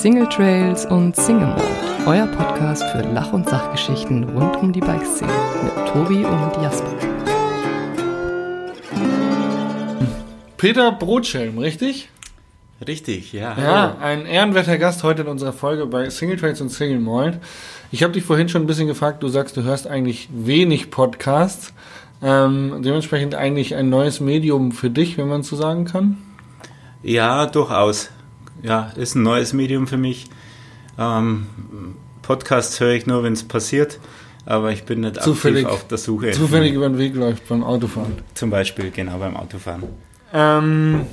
Single Trails und Single Mode, euer Podcast für Lach- und Sachgeschichten rund um die Bikeszene mit Tobi und Jasper. Peter Brotschelm, richtig? Richtig, ja. Ja, ein ehrenwerter Gast heute in unserer Folge bei Single Trails und Single Malt. Ich habe dich vorhin schon ein bisschen gefragt, du sagst, du hörst eigentlich wenig Podcasts. Ähm, dementsprechend eigentlich ein neues Medium für dich, wenn man so sagen kann? Ja, durchaus. Ja, ist ein neues Medium für mich. Ähm, Podcasts höre ich nur, wenn es passiert, aber ich bin nicht zufällig, aktiv auf der Suche. Zufällig über den Weg läuft beim Autofahren. Zum Beispiel, genau, beim Autofahren. Ähm,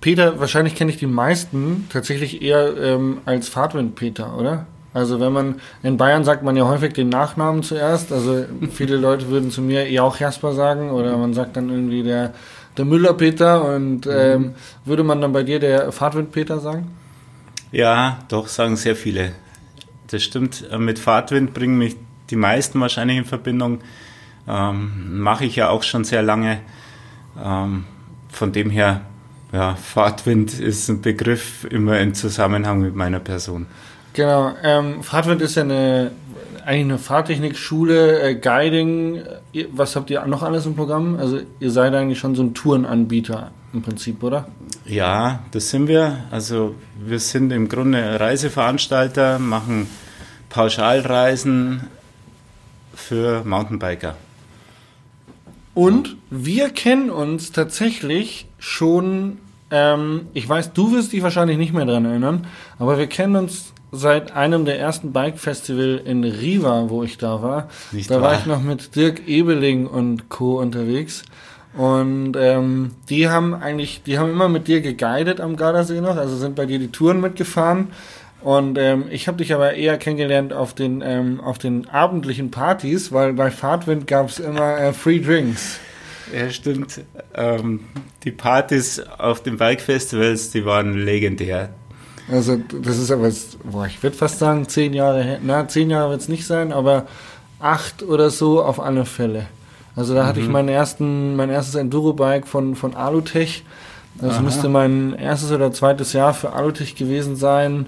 Peter, wahrscheinlich kenne ich die meisten tatsächlich eher ähm, als Fahrtwind-Peter, oder? Also wenn man, in Bayern sagt man ja häufig den Nachnamen zuerst, also viele Leute würden zu mir eher auch Jasper sagen oder man sagt dann irgendwie der, der Müller-Peter und ähm, würde man dann bei dir der Fahrtwind-Peter sagen? Ja, doch, sagen sehr viele. Das stimmt, mit Fahrtwind bringen mich die meisten wahrscheinlich in Verbindung. Ähm, Mache ich ja auch schon sehr lange. Ähm, von dem her, ja, Fahrtwind ist ein Begriff immer im Zusammenhang mit meiner Person. Genau, ähm, Fahrtwind ist ja eine, eine Fahrtechnikschule, äh, Guiding. Was habt ihr noch alles im Programm? Also ihr seid eigentlich schon so ein Tourenanbieter im Prinzip, oder? Ja, das sind wir. Also wir sind im Grunde Reiseveranstalter, machen Pauschalreisen für Mountainbiker. Und wir kennen uns tatsächlich schon, ähm, ich weiß, du wirst dich wahrscheinlich nicht mehr dran erinnern, aber wir kennen uns seit einem der ersten Bike-Festival in Riva, wo ich da war. Nicht da wahr? war ich noch mit Dirk Ebeling und Co. unterwegs. Und ähm, die haben eigentlich, die haben immer mit dir geguidet am Gardasee noch, also sind bei dir die Touren mitgefahren. Und ähm, ich habe dich aber eher kennengelernt auf den, ähm, auf den abendlichen Partys, weil bei Fahrtwind gab es immer äh, Free Drinks. Ja, stimmt. Ähm, die Partys auf den Bike-Festivals, die waren legendär. Also das ist aber, jetzt, boah, ich würde fast sagen, zehn Jahre her. Na, zehn Jahre wird es nicht sein, aber acht oder so auf alle Fälle. Also da hatte ich meinen ersten, mein erstes Enduro-Bike von, von Alutech. Das Aha. müsste mein erstes oder zweites Jahr für Alutech gewesen sein.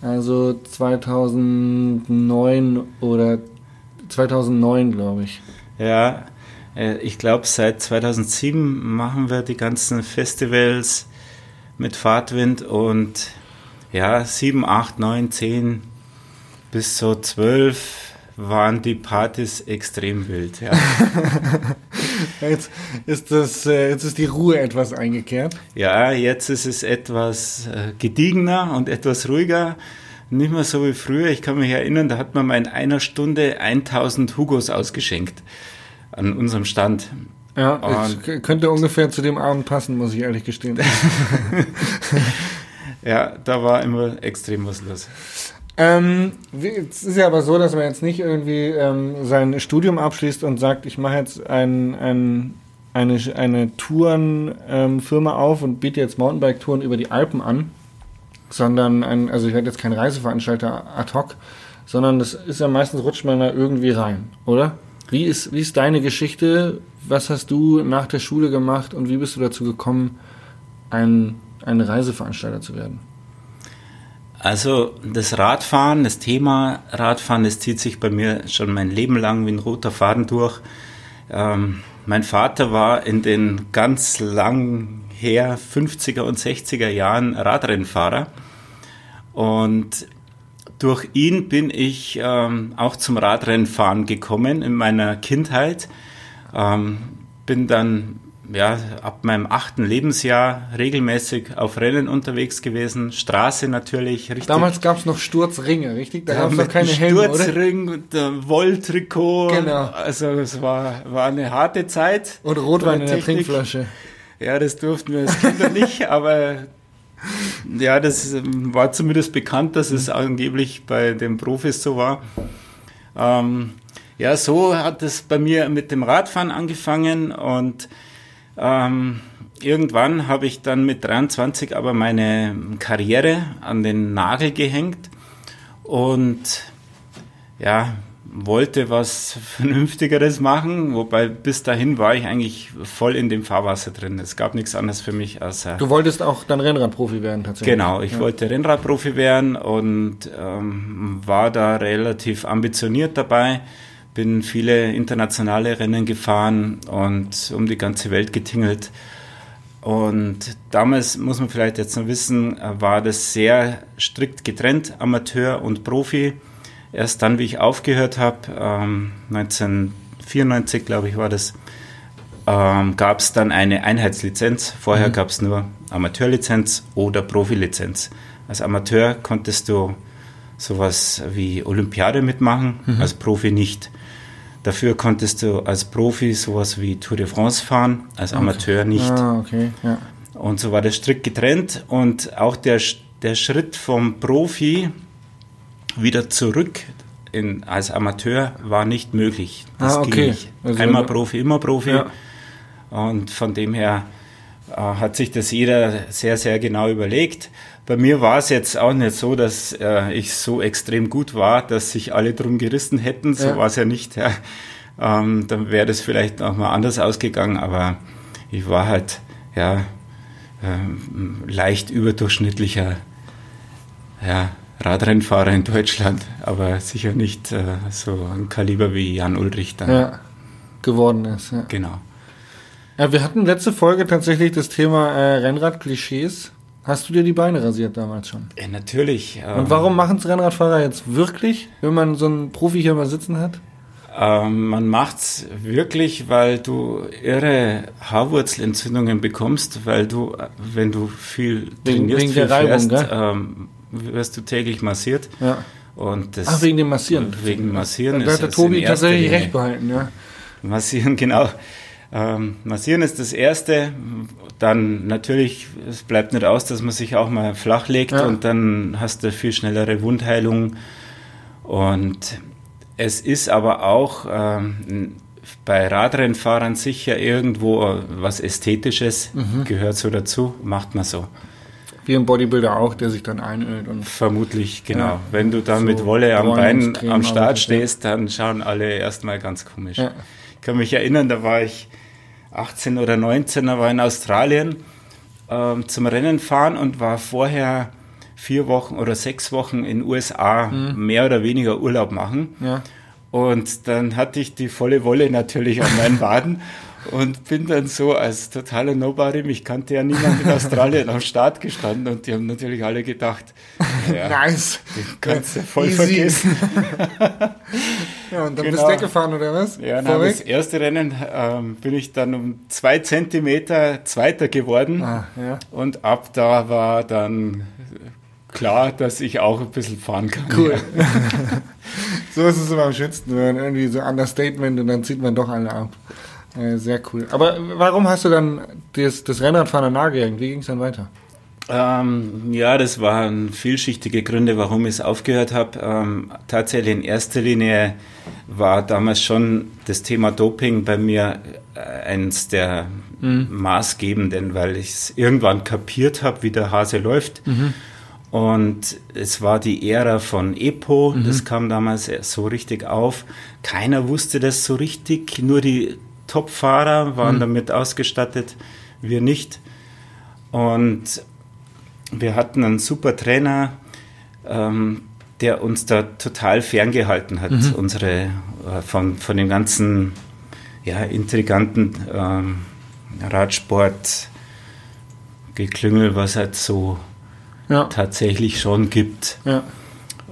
Also 2009 oder 2009, glaube ich. Ja, äh, ich glaube, seit 2007 machen wir die ganzen Festivals mit Fahrtwind und ja, 7, 8, 9, 10 bis so 12 waren die Partys extrem wild. Ja, Jetzt ist das, äh, jetzt ist die Ruhe etwas eingekehrt. ja jetzt ist es etwas äh, gediegener und etwas ruhiger. Nicht mehr so wie früher. Ich kann mich erinnern, da hat man mal in einer Stunde 1000 Hugos ausgeschenkt an unserem Stand. Ja, könnte ungefähr zu dem Abend passen, muss ich ehrlich gestehen. Ja, da war immer extrem was los. Ähm, es ist ja aber so, dass man jetzt nicht irgendwie ähm, sein Studium abschließt und sagt, ich mache jetzt ein, ein, eine, eine Tourenfirma auf und biete jetzt Mountainbike-Touren über die Alpen an, sondern ein, also ich werde jetzt kein Reiseveranstalter ad hoc, sondern das ist ja meistens rutscht man da irgendwie rein, oder? Wie ist, wie ist deine Geschichte? Was hast du nach der Schule gemacht und wie bist du dazu gekommen, ein, ein Reiseveranstalter zu werden? Also das Radfahren, das Thema Radfahren, das zieht sich bei mir schon mein Leben lang wie ein roter Faden durch. Ähm, mein Vater war in den ganz lang her 50er und 60er Jahren Radrennfahrer und durch ihn bin ich ähm, auch zum Radrennfahren gekommen in meiner Kindheit. Ähm, bin dann ja, ab meinem achten Lebensjahr regelmäßig auf Rennen unterwegs gewesen. Straße natürlich, richtig. Damals gab es noch Sturzringe, richtig? Da ja, gab es noch keine Helme? Sturzring und der Wolltrikot. Genau. Also es war, war eine harte Zeit. Und Rotwein in der. Trinkflasche. Ja, das durften wir als Kinder nicht, aber ja, das ähm, war zumindest bekannt, dass es angeblich bei den Profis so war. Ähm, ja, so hat es bei mir mit dem Radfahren angefangen und ähm, irgendwann habe ich dann mit 23 aber meine Karriere an den Nagel gehängt und ja, wollte was Vernünftigeres machen, wobei bis dahin war ich eigentlich voll in dem Fahrwasser drin. Es gab nichts anderes für mich außer. Du wolltest auch dann Rennradprofi werden tatsächlich. Genau, ich ja. wollte Rennradprofi werden und ähm, war da relativ ambitioniert dabei. Bin viele internationale Rennen gefahren und um die ganze Welt getingelt. Und damals muss man vielleicht jetzt noch wissen, war das sehr strikt getrennt, Amateur und Profi. Erst dann, wie ich aufgehört habe, ähm, 1994 glaube ich war das, ähm, gab es dann eine Einheitslizenz. Vorher mhm. gab es nur Amateurlizenz oder Profilizenz. Als Amateur konntest du sowas wie Olympiade mitmachen, mhm. als Profi nicht. Dafür konntest du als Profi sowas wie Tour de France fahren, als Amateur okay. nicht. Ah, okay. ja. Und so war das strikt getrennt und auch der, der Schritt vom Profi wieder zurück in, als Amateur war nicht möglich. Das ah, okay. ging nicht. Also Einmal Profi, immer Profi. Ja. Und von dem her äh, hat sich das jeder sehr, sehr genau überlegt. Bei mir war es jetzt auch nicht so, dass äh, ich so extrem gut war, dass sich alle drum gerissen hätten. So ja. war es ja nicht. Ja. Ähm, dann wäre das vielleicht auch mal anders ausgegangen, aber ich war halt ja ähm, leicht überdurchschnittlicher ja, Radrennfahrer in Deutschland, aber sicher nicht äh, so ein Kaliber wie Jan Ulrich dann ja, geworden ist. Ja. Genau. Ja, wir hatten letzte Folge tatsächlich das Thema äh, Rennrad-Klischees. Hast du dir die Beine rasiert damals schon? Ja, natürlich. Ähm, Und warum machen es Rennradfahrer jetzt wirklich, wenn man so einen Profi hier mal sitzen hat? Ähm, man macht's wirklich, weil du irre Haarwurzelentzündungen bekommst, weil du, wenn du viel wegen, trainierst, wegen viel der Reibung, fährst, ähm, wirst du täglich massiert. Ja. Und das, Ach, wegen dem Massieren. Wegen Massieren. Da hat der Tobi tatsächlich recht behalten, ja. Massieren, genau. Ähm, massieren ist das Erste. Dann natürlich, es bleibt nicht aus, dass man sich auch mal flach legt ja. und dann hast du viel schnellere Wundheilung. Und es ist aber auch ähm, bei Radrennfahrern sicher irgendwo was Ästhetisches, mhm. gehört so dazu, macht man so. Wie ein Bodybuilder auch, der sich dann einölt. Und Vermutlich, genau. Ja, Wenn du dann so mit Wolle am Bein am Start stehst, dann schauen alle erstmal ganz komisch. Ja. Ich kann mich erinnern, da war ich 18 oder 19, da war in Australien ähm, zum Rennen fahren und war vorher vier Wochen oder sechs Wochen in USA mhm. mehr oder weniger Urlaub machen. Ja. Und dann hatte ich die volle Wolle natürlich an meinen Waden und bin dann so als totaler Nobody, mich kannte ja niemand in Australien am Start gestanden und die haben natürlich alle gedacht, ja, nice. den kannst du voll Easy. vergessen. ja, und dann genau. bist du weggefahren oder was? Ja, na, das erste Rennen ähm, bin ich dann um zwei Zentimeter Zweiter geworden ah, ja. und ab da war dann klar, dass ich auch ein bisschen fahren kann. Cool. Ja. so ist es immer am schönsten, wenn irgendwie so Understatement und dann zieht man doch alle ab. Äh, sehr cool. Aber warum hast du dann das, das Rennradfahren nahegegangen? Wie ging es dann weiter? Ähm, ja, das waren vielschichtige Gründe, warum ich es aufgehört habe. Ähm, tatsächlich in erster Linie war damals schon das Thema Doping bei mir äh, eins der mhm. maßgebenden, weil ich es irgendwann kapiert habe, wie der Hase läuft. Mhm. Und es war die Ära von EPO, mhm. das kam damals so richtig auf. Keiner wusste das so richtig, nur die Top-Fahrer waren mhm. damit ausgestattet, wir nicht. Und wir hatten einen super Trainer, ähm, der uns da total ferngehalten hat, mhm. unsere äh, von, von dem ganzen ja, intriganten ähm, Radsport Geklüngel, was halt so ja. tatsächlich schon gibt. Ja.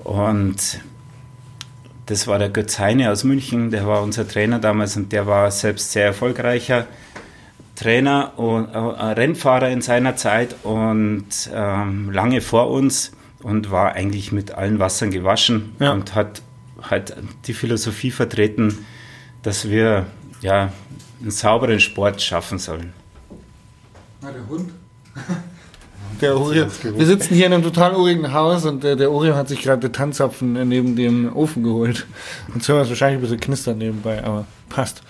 Und das war der Götz Heine aus München, der war unser Trainer damals und der war selbst sehr erfolgreicher Trainer und äh, Rennfahrer in seiner Zeit und ähm, lange vor uns und war eigentlich mit allen Wassern gewaschen ja. und hat halt die Philosophie vertreten, dass wir ja einen sauberen Sport schaffen sollen. Na, der Hund. Der Oreo. Wir sitzen hier in einem total urigen Haus und der, der Oreo hat sich gerade den Tanzapfen neben dem Ofen geholt. Und hören wir es wahrscheinlich ein bisschen knistern nebenbei, aber passt.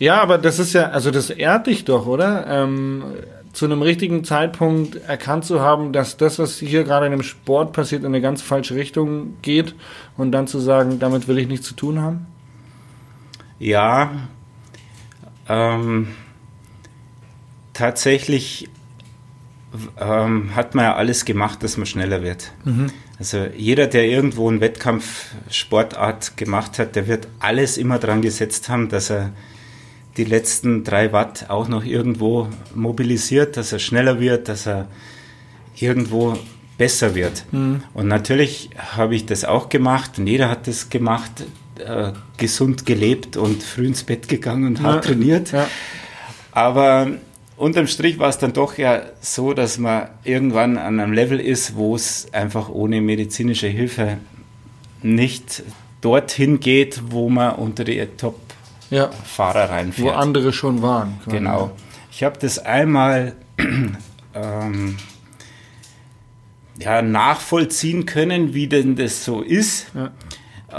Ja, aber das ist ja, also das ehrt dich doch, oder? Ähm, zu einem richtigen Zeitpunkt erkannt zu haben, dass das, was hier gerade in dem Sport passiert, in eine ganz falsche Richtung geht und dann zu sagen, damit will ich nichts zu tun haben? Ja, ähm, tatsächlich ähm, hat man ja alles gemacht, dass man schneller wird. Mhm. Also jeder, der irgendwo einen Wettkampfsportart gemacht hat, der wird alles immer dran gesetzt haben, dass er die letzten drei Watt auch noch irgendwo mobilisiert, dass er schneller wird, dass er irgendwo besser wird. Mhm. Und natürlich habe ich das auch gemacht und jeder hat das gemacht, äh, gesund gelebt und früh ins Bett gegangen und hart ja. trainiert. Ja. Aber unterm Strich war es dann doch ja so, dass man irgendwann an einem Level ist, wo es einfach ohne medizinische Hilfe nicht dorthin geht, wo man unter die Top ja. Fahrer reinfährt. Wo andere schon waren. Genau. Ich habe das einmal ähm, ja, nachvollziehen können, wie denn das so ist. Ja.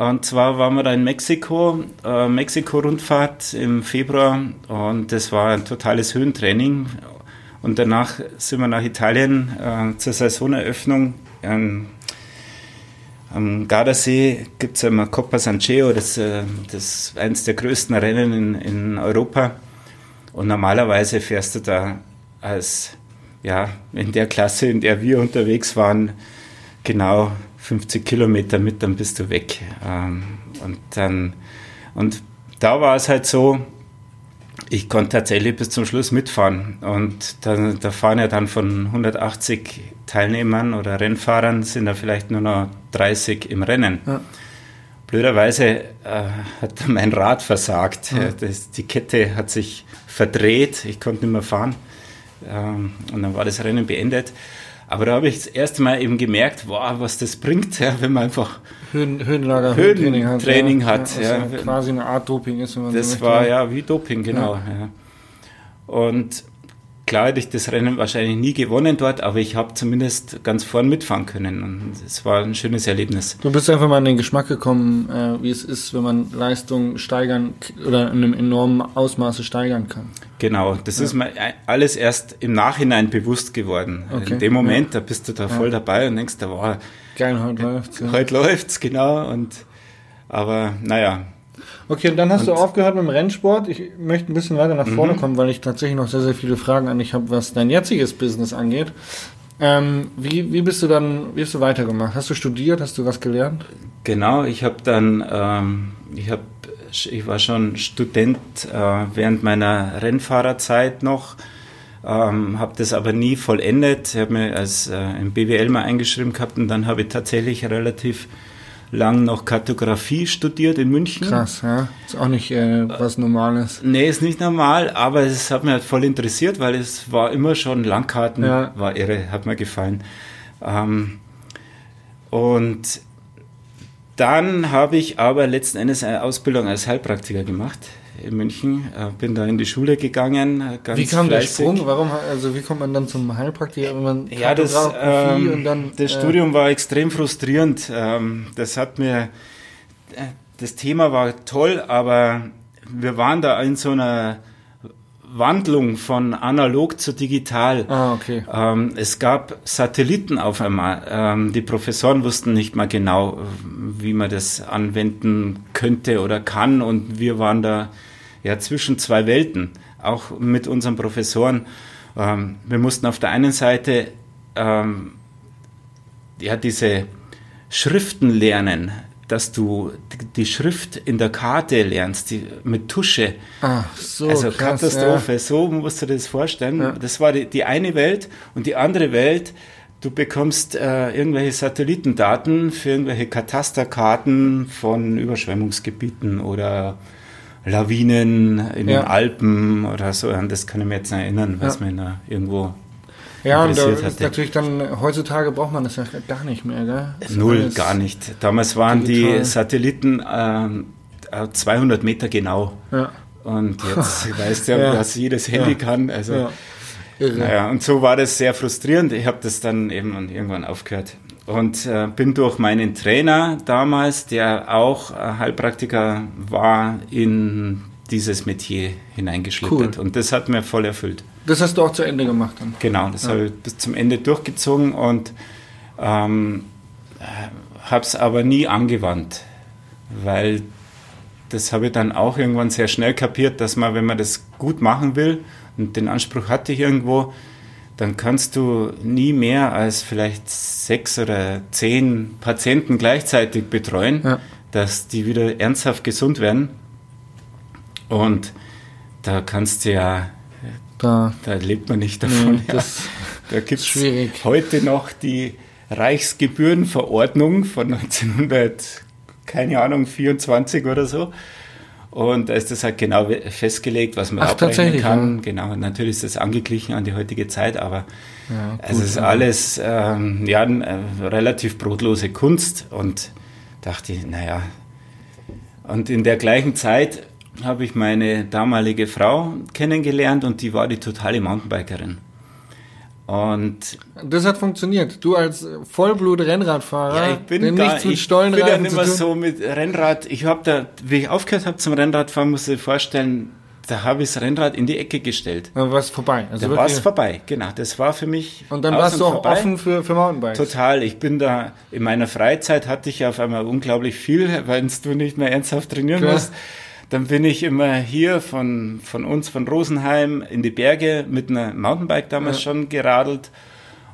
Und zwar waren wir da in Mexiko, äh, Mexiko-Rundfahrt im Februar und das war ein totales Höhentraining. Und danach sind wir nach Italien äh, zur Saisoneröffnung. Ähm, am Gardasee gibt es immer Coppa San Geo, das, äh, ist eines der größten Rennen in, in Europa. Und normalerweise fährst du da als, ja, in der Klasse, in der wir unterwegs waren, genau 50 Kilometer mit, dann bist du weg. Ähm, und dann, und da war es halt so, ich konnte tatsächlich bis zum Schluss mitfahren. Und da, da fahren ja dann von 180 Teilnehmern oder Rennfahrern sind da vielleicht nur noch 30 im Rennen. Ja. Blöderweise äh, hat mein Rad versagt. Ja. Das, die Kette hat sich verdreht, ich konnte nicht mehr fahren. Ähm, und dann war das Rennen beendet. Aber da habe ich das erste Mal eben gemerkt, wow, was das bringt, ja, wenn man einfach Höhen, Höhenlager, Höhentraining hat. Training hat ja, ja, quasi eine Art Doping ist. Das so war ja wie Doping, genau. Und klar hätte ich das Rennen wahrscheinlich nie gewonnen dort, aber ich habe zumindest ganz vorn mitfahren können und es war ein schönes Erlebnis. Du bist einfach mal in den Geschmack gekommen, äh, wie es ist, wenn man Leistung steigern oder in einem enormen Ausmaße steigern kann. Genau, das ja. ist mir alles erst im Nachhinein bewusst geworden. Okay. In dem Moment, ja. da bist du da voll dabei und denkst, da war geil, heute läuft's. Ja. Heute läuft's, genau. Und aber naja, Okay, und dann hast und du aufgehört mit dem Rennsport. Ich möchte ein bisschen weiter nach vorne mhm. kommen, weil ich tatsächlich noch sehr, sehr viele Fragen an dich habe, was dein jetziges Business angeht. Ähm, wie, wie bist du dann, wie hast du weitergemacht? Hast du studiert? Hast du was gelernt? Genau, ich habe dann, ähm, ich habe, ich war schon Student äh, während meiner Rennfahrerzeit noch, ähm, habe das aber nie vollendet. Ich habe mir als äh, im BWL mal eingeschrieben gehabt und dann habe ich tatsächlich relativ lang noch Kartografie studiert in München. Krass, ja. Ist auch nicht äh, was Normales. Nee, ist nicht normal, aber es hat mich halt voll interessiert, weil es war immer schon Langkarten, ja. war irre, hat mir gefallen. Ähm, und dann habe ich aber letzten Endes eine Ausbildung als Heilpraktiker gemacht in München, äh, bin da in die Schule gegangen. Äh, wie kam fleißig. der Sprung? Warum, also wie kommt man dann zum Heilpraktiker, wenn man ja, das, ähm, und dann, das äh, Studium war extrem frustrierend. Ähm, das hat mir, äh, das Thema war toll, aber wir waren da in so einer Wandlung von analog zu digital. Ah, okay. Ähm, es gab Satelliten auf einmal. Ähm, die Professoren wussten nicht mal genau, wie man das anwenden könnte oder kann. Und wir waren da ja zwischen zwei Welten, auch mit unseren Professoren. Ähm, wir mussten auf der einen Seite ähm, ja diese Schriften lernen, dass du die Schrift in der Karte lernst, die, mit Tusche. Ach, so also krass, Katastrophe, ja. so musst du dir das vorstellen. Ja. Das war die, die, eine Welt und die andere Welt, du bekommst äh, irgendwelche Satellitendaten für irgendwelche Katasterkarten von Überschwemmungsgebieten oder Lawinen in ja. den Alpen oder so. An das kann ich mir jetzt erinnern, was ja. mir da irgendwo ja, und da natürlich dann, heutzutage braucht man das ja gar nicht mehr, gell? Null, gar nicht. Damals waren digital. die Satelliten äh, 200 Meter genau. Ja. Und jetzt weißt du ja, ja, was jedes Handy ja. kann. Also, ja. Naja, und so war das sehr frustrierend. Ich habe das dann eben irgendwann aufgehört. Und äh, bin durch meinen Trainer damals, der auch äh, Heilpraktiker war, in dieses Metier hineingeschlittert. Cool. Und das hat mir voll erfüllt. Das hast du auch zu Ende gemacht dann? Genau, das ja. habe ich bis zum Ende durchgezogen und ähm, habe es aber nie angewandt, weil das habe ich dann auch irgendwann sehr schnell kapiert, dass man, wenn man das gut machen will, und den Anspruch hatte ich irgendwo, dann kannst du nie mehr als vielleicht sechs oder zehn Patienten gleichzeitig betreuen, ja. dass die wieder ernsthaft gesund werden. Und da kannst du ja, da, da lebt man nicht davon. Nee, ja. Da gibt es heute noch die Reichsgebührenverordnung von 1900, keine Ahnung, 24 oder so. Und da ist das halt genau festgelegt, was man Ach, abrechnen kann. Ja. Genau, natürlich ist das angeglichen an die heutige Zeit, aber ja, gut, es ist ja. alles ähm, ja, äh, relativ brotlose Kunst. Und dachte ich, naja. Und in der gleichen Zeit habe ich meine damalige Frau kennengelernt und die war die totale Mountainbikerin. Und das hat funktioniert. Du als Vollblut-Rennradfahrer, ja, ich bin der gar, nichts mit Ich bin ja nicht mehr so mit Rennrad. Ich habe da, wie ich aufgehört habe zum Rennradfahren, muss ich vorstellen, da habe ich das Rennrad in die Ecke gestellt. Dann war es vorbei. Also da war es vorbei, genau. Das war für mich. Und dann warst du auch vorbei. offen für, für Mountainbikes. Total. Ich bin da, in meiner Freizeit hatte ich auf einmal unglaublich viel, weil du nicht mehr ernsthaft trainieren Klar. musst. Dann bin ich immer hier von, von uns, von Rosenheim, in die Berge mit einer Mountainbike damals ja. schon geradelt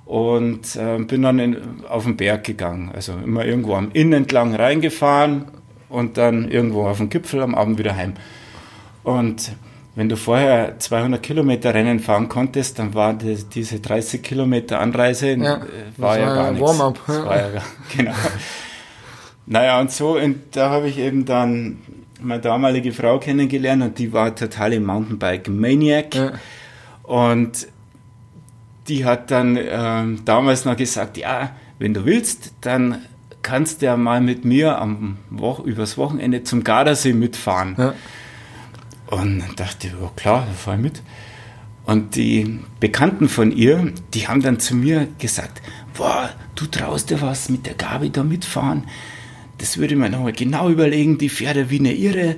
und äh, bin dann in, auf den Berg gegangen. Also immer irgendwo am Inn entlang reingefahren und dann irgendwo auf den Gipfel am Abend wieder heim. Und wenn du vorher 200 Kilometer Rennen fahren konntest, dann war die, diese 30 Kilometer Anreise ja, äh, war ja gar nichts. Warm-up. Ja, genau. naja, und so, und da habe ich eben dann meine damalige Frau kennengelernt und die war totale Mountainbike-Maniac. Ja. Und die hat dann ähm, damals noch gesagt, ja, wenn du willst, dann kannst du ja mal mit mir am Wo übers Wochenende zum Gardasee mitfahren. Ja. Und dann dachte ich, oh klar, da fahre ich mit. Und die Bekannten von ihr, die haben dann zu mir gesagt, boah, du traust dir was mit der Gabi da mitfahren das würde man nochmal genau überlegen, die Pferde wie eine Irre.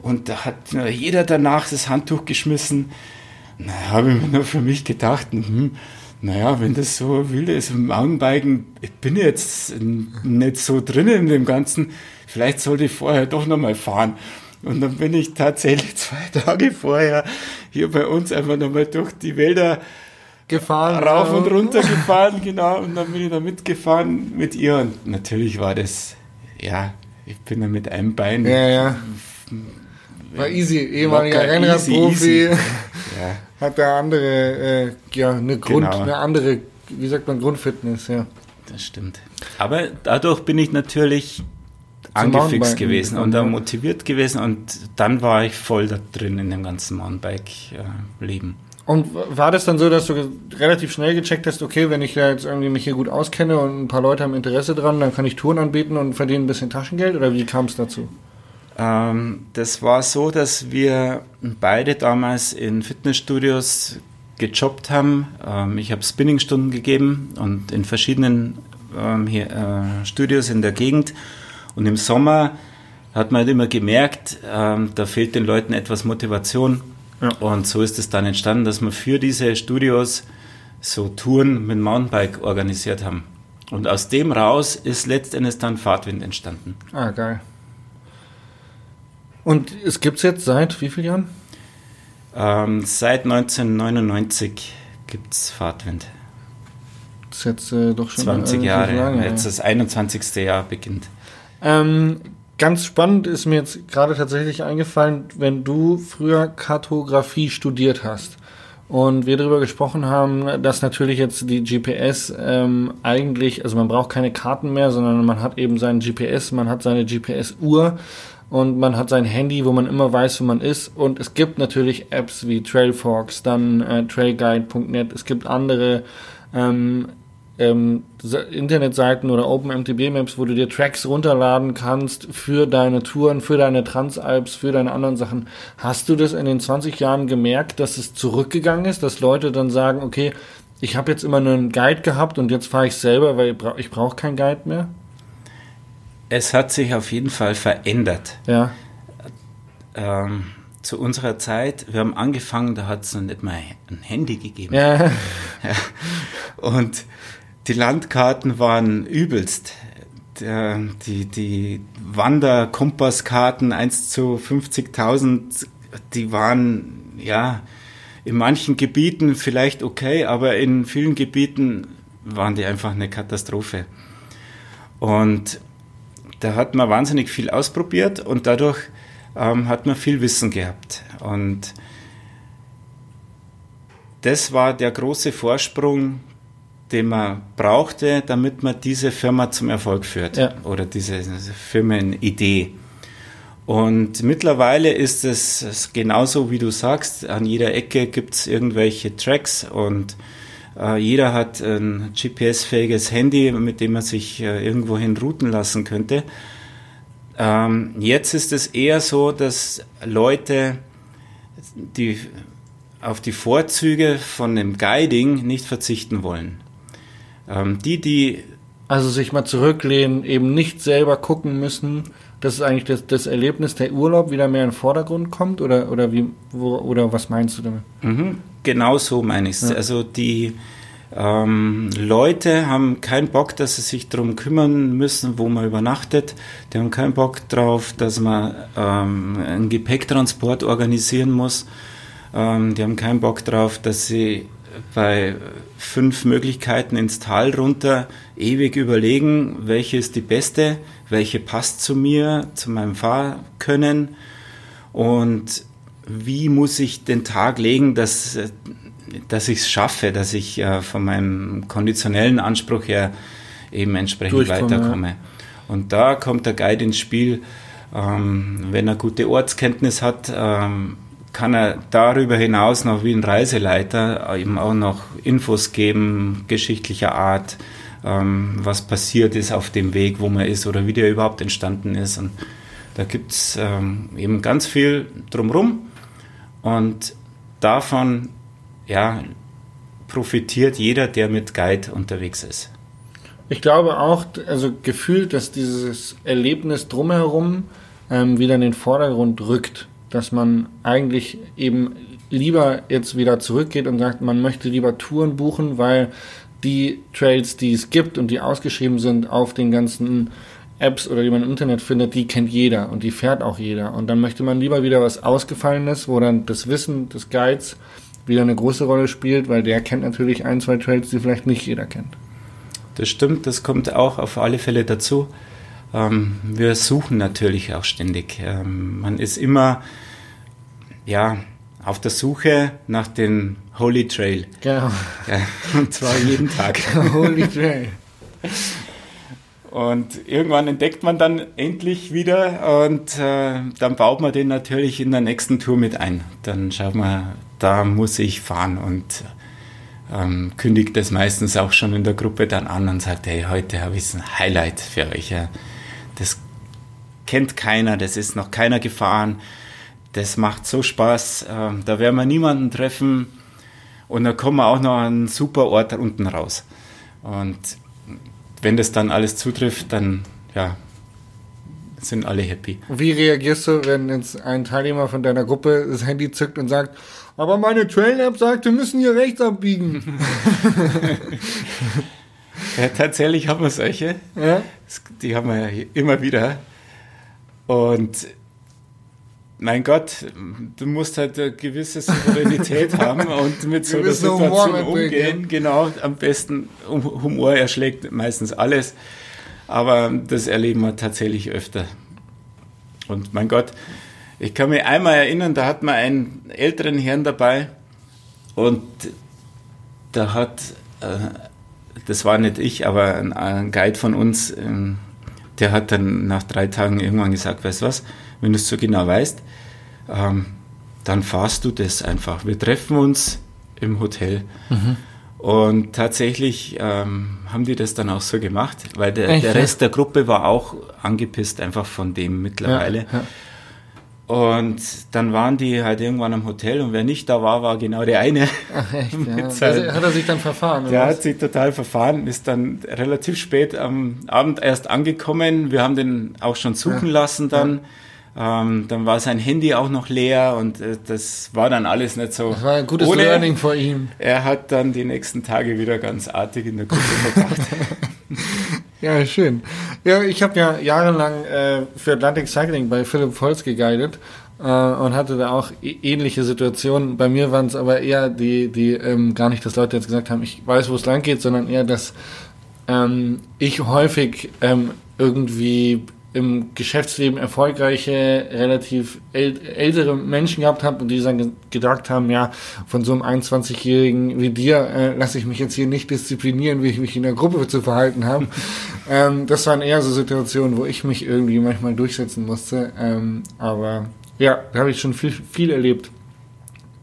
Und da hat jeder danach das Handtuch geschmissen. Na, habe ich mir nur für mich gedacht, hm, naja, wenn das so wild ist im Mountainbiken, ich bin jetzt nicht so drin in dem Ganzen, vielleicht sollte ich vorher doch nochmal fahren. Und dann bin ich tatsächlich zwei Tage vorher hier bei uns einfach nochmal durch die Wälder gefahren. Rauf und runter gefahren, genau. Und dann bin ich da mitgefahren mit ihr. Und natürlich war das ja, ich bin da mit einem Bein. Ja, ja. War easy, ehemaliger Rennradprofi. Ja. Hat da andere, äh, ja, eine Grund, genau. eine andere, wie sagt man, Grundfitness, ja. Das stimmt. Aber dadurch bin ich natürlich angefixt gewesen und da motiviert gewesen und dann war ich voll da drin in dem ganzen Mountainbike-Leben. Und war das dann so, dass du relativ schnell gecheckt hast, okay, wenn ich da jetzt irgendwie mich hier gut auskenne und ein paar Leute haben Interesse dran, dann kann ich Touren anbieten und verdiene ein bisschen Taschengeld? Oder wie kam es dazu? Ähm, das war so, dass wir beide damals in Fitnessstudios gejobbt haben. Ähm, ich habe Spinningstunden gegeben und in verschiedenen ähm, hier, äh, Studios in der Gegend. Und im Sommer hat man halt immer gemerkt, ähm, da fehlt den Leuten etwas Motivation ja. Und so ist es dann entstanden, dass wir für diese Studios so Touren mit Mountainbike organisiert haben. Und aus dem raus ist letztendlich dann Fahrtwind entstanden. Ah, geil. Und es gibt es jetzt seit wie vielen Jahren? Ähm, seit 1999 gibt es Fahrtwind. Das ist jetzt äh, doch schon 20 Jahre. Lange, jetzt das 21. Jahr beginnt. Ähm, ganz spannend ist mir jetzt gerade tatsächlich eingefallen, wenn du früher Kartografie studiert hast und wir darüber gesprochen haben, dass natürlich jetzt die GPS ähm, eigentlich, also man braucht keine Karten mehr, sondern man hat eben seinen GPS, man hat seine GPS-Uhr und man hat sein Handy, wo man immer weiß, wo man ist. Und es gibt natürlich Apps wie Trailfox, dann äh, Trailguide.net, es gibt andere ähm, ähm, Internetseiten oder OpenMTB Maps, wo du dir Tracks runterladen kannst für deine Touren, für deine Transalps, für deine anderen Sachen. Hast du das in den 20 Jahren gemerkt, dass es zurückgegangen ist, dass Leute dann sagen, okay, ich habe jetzt immer nur einen Guide gehabt und jetzt fahre ich selber, weil ich brauche keinen Guide mehr? Es hat sich auf jeden Fall verändert. Ja. Ähm, zu unserer Zeit, wir haben angefangen, da hat es noch nicht mal ein Handy gegeben. Ja. Ja. Und die Landkarten waren übelst. Die, die Wanderkompasskarten 1 zu 50.000, die waren ja in manchen Gebieten vielleicht okay, aber in vielen Gebieten waren die einfach eine Katastrophe. Und da hat man wahnsinnig viel ausprobiert und dadurch ähm, hat man viel Wissen gehabt. Und das war der große Vorsprung, den man brauchte, damit man diese Firma zum Erfolg führt Ja. oder diese, diese Firmenidee. Und mittlerweile ist es es genauso, wie du sagst, an jeder Ecke gibt es irgendwelche Tracks und äh, jeder hat ein GPS-fähiges Handy, mit dem man sich äh, irgendwohin routen lassen könnte. Ähm, jetzt ist es eher so, dass Leute die auf die Vorzüge von dem Guiding nicht verzichten wollen. Ähm, die, die Also sich mal zurücklehnen, eben nicht selber gucken müssen, dass eigentlich das, das Erlebnis der Urlaub wieder mehr in den Vordergrund kommt oder oder wie wo, oder was meinst du damit? Mhm, genau so meine ich es. Ja. Also die ähm, Leute haben keinen Bock, dass sie sich darum kümmern müssen, wo man übernachtet. Die haben keinen Bock drauf, dass man ähm, einen Gepäcktransport organisieren muss. Ähm, die haben keinen Bock drauf, dass sie bei fünf Möglichkeiten ins Tal runter ewig überlegen, welche ist die beste, welche passt zu mir, zu meinem Fahrkönnen und wie muss ich den Tag legen, dass, dass ich es schaffe, dass ich äh, von meinem konditionellen Anspruch her eben entsprechend weiterkomme. Und da kommt der Guide ins Spiel. Ähm, wenn er gute Ortskenntnis hat, ähm, kann er darüber hinaus noch wie ein Reiseleiter eben auch noch Infos geben, geschichtlicher Art, ähm, was passiert ist auf dem Weg, wo man ist oder wie der überhaupt entstanden ist. Und da gibt es ähm, eben ganz viel drumrum und davon ja, profitiert jeder, der mit Guide unterwegs ist. Ich glaube auch, also gefühlt, dass dieses Erlebnis drumherum ähm, wieder in den Vordergrund rückt, dass man eigentlich eben lieber jetzt wieder zurückgeht und sagt, man möchte lieber Touren buchen, weil die Trails, die es gibt und die ausgeschrieben sind auf den ganzen Apps oder die man im Internet findet, die kennt jeder und die fährt auch jeder. Und dann möchte man lieber wieder was Ausgefallenes, wo dann das Wissen des Guides wieder eine große Rolle spielt, weil der kennt natürlich ein, zwei Trails, die vielleicht nicht jeder kennt. Das stimmt, das kommt auch auf alle Fälle dazu. Ähm, wir suchen natürlich auch ständig. Ähm, man ist immer ja, auf der Suche nach dem Holy Trail. Genau. Ja, und zwar jeden Tag. Holy Trail. Und irgendwann entdeckt man dann endlich wieder und äh, dann baut man den natürlich in der nächsten Tour mit ein. Dann schaut man, da muss ich fahren und ähm, kündigt das meistens auch schon in der Gruppe dann an und sagt, hey, heute habe ich ein Highlight für euch. Ja. Das kennt keiner, das ist noch keiner gefahren. Das macht so Spaß. Ähm, da werden wir niemanden treffen und da kommen wir auch noch an einen super Ort unten raus. Und wenn das dann alles zutrifft, dann ja, sind alle happy. Wie reagierst du, wenn jetzt ein Teilnehmer von deiner Gruppe das Handy zückt und sagt, aber meine Trail-App sagt, wir müssen hier rechts abbiegen. Ja, tatsächlich haben wir solche. ja? Die haben wir ja immer wieder. Und mein Gott, du musst halt eine gewisse Souveränität haben und mit so einer Situation umgehen. Genau, am besten Hum- Humor erschlägt meistens alles. Aber das erleben wir tatsächlich öfter. Und mein Gott, ich kann mich einmal erinnern, da hat man einen älteren Herrn dabei und da hat, äh, das war nicht ich, aber ein, ein Guide von uns, ähm, der hat dann nach drei Tagen irgendwann gesagt, weißt du was, wenn du es so genau weißt, ähm, dann fahrst du das einfach. Wir treffen uns im Hotel. Und tatsächlich ähm, haben die das dann auch so gemacht, weil der, Echt, der ja? Rest der Gruppe war auch angepisst einfach von dem mittlerweile. Ja, Und dann waren die halt irgendwann am Hotel und wer nicht da war, war genau der eine. Ach, echt, ja. Seinen- Das- Hat er sich dann verfahren? Der hat was? sich total verfahren, ist dann relativ spät am Abend erst angekommen. Wir haben den auch schon suchen lassen dann. Ähm, dann war sein Handy auch noch leer und äh, das war dann alles nicht so. Das war ein gutes ohne. Learning vor ihm. Er hat dann die nächsten Tage wieder ganz artig in der Gruppe verbracht. ja, schön. Ja, ich habe ja jahrelang äh, für Atlantic Cycling bei Philipp Volz geguidet äh, und hatte da auch ähnliche Situationen. Bei mir waren es aber eher die, die ähm, gar nicht, dass Leute jetzt gesagt haben, ich weiß, wo es lang geht, sondern eher, dass ähm, ich häufig ähm, irgendwie im Geschäftsleben erfolgreiche, relativ äl ältere Menschen gehabt habe und die dann gedacht haben, ja, von so einem 21-Jährigen wie dir äh, lasse ich mich jetzt hier nicht disziplinieren, wie ich mich in der Gruppe zu verhalten habe. ähm, das waren eher so Situationen, wo ich mich irgendwie manchmal durchsetzen musste. Ähm, aber ja, da habe ich schon viel, viel erlebt.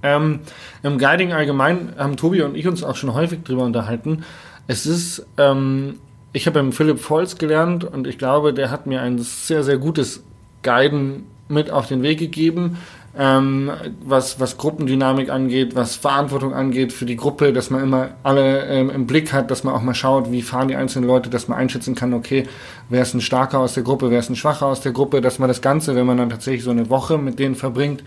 Ähm, Im Guiding allgemein haben Tobi und ich uns auch schon häufig drüber unterhalten. Es ist ähm, ich habe beim Philipp Volz gelernt und ich glaube, der hat mir ein sehr, sehr gutes Guiden mit auf den Weg gegeben, ähm, was, was Gruppendynamik angeht, was Verantwortung angeht für die Gruppe, dass man immer alle ähm, im Blick hat, dass man auch mal schaut, wie fahren die einzelnen Leute, dass man einschätzen kann, okay, wer ist ein Starker aus der Gruppe, wer ist ein Schwacher aus der Gruppe, dass man das Ganze, wenn man dann tatsächlich so eine Woche mit denen verbringt,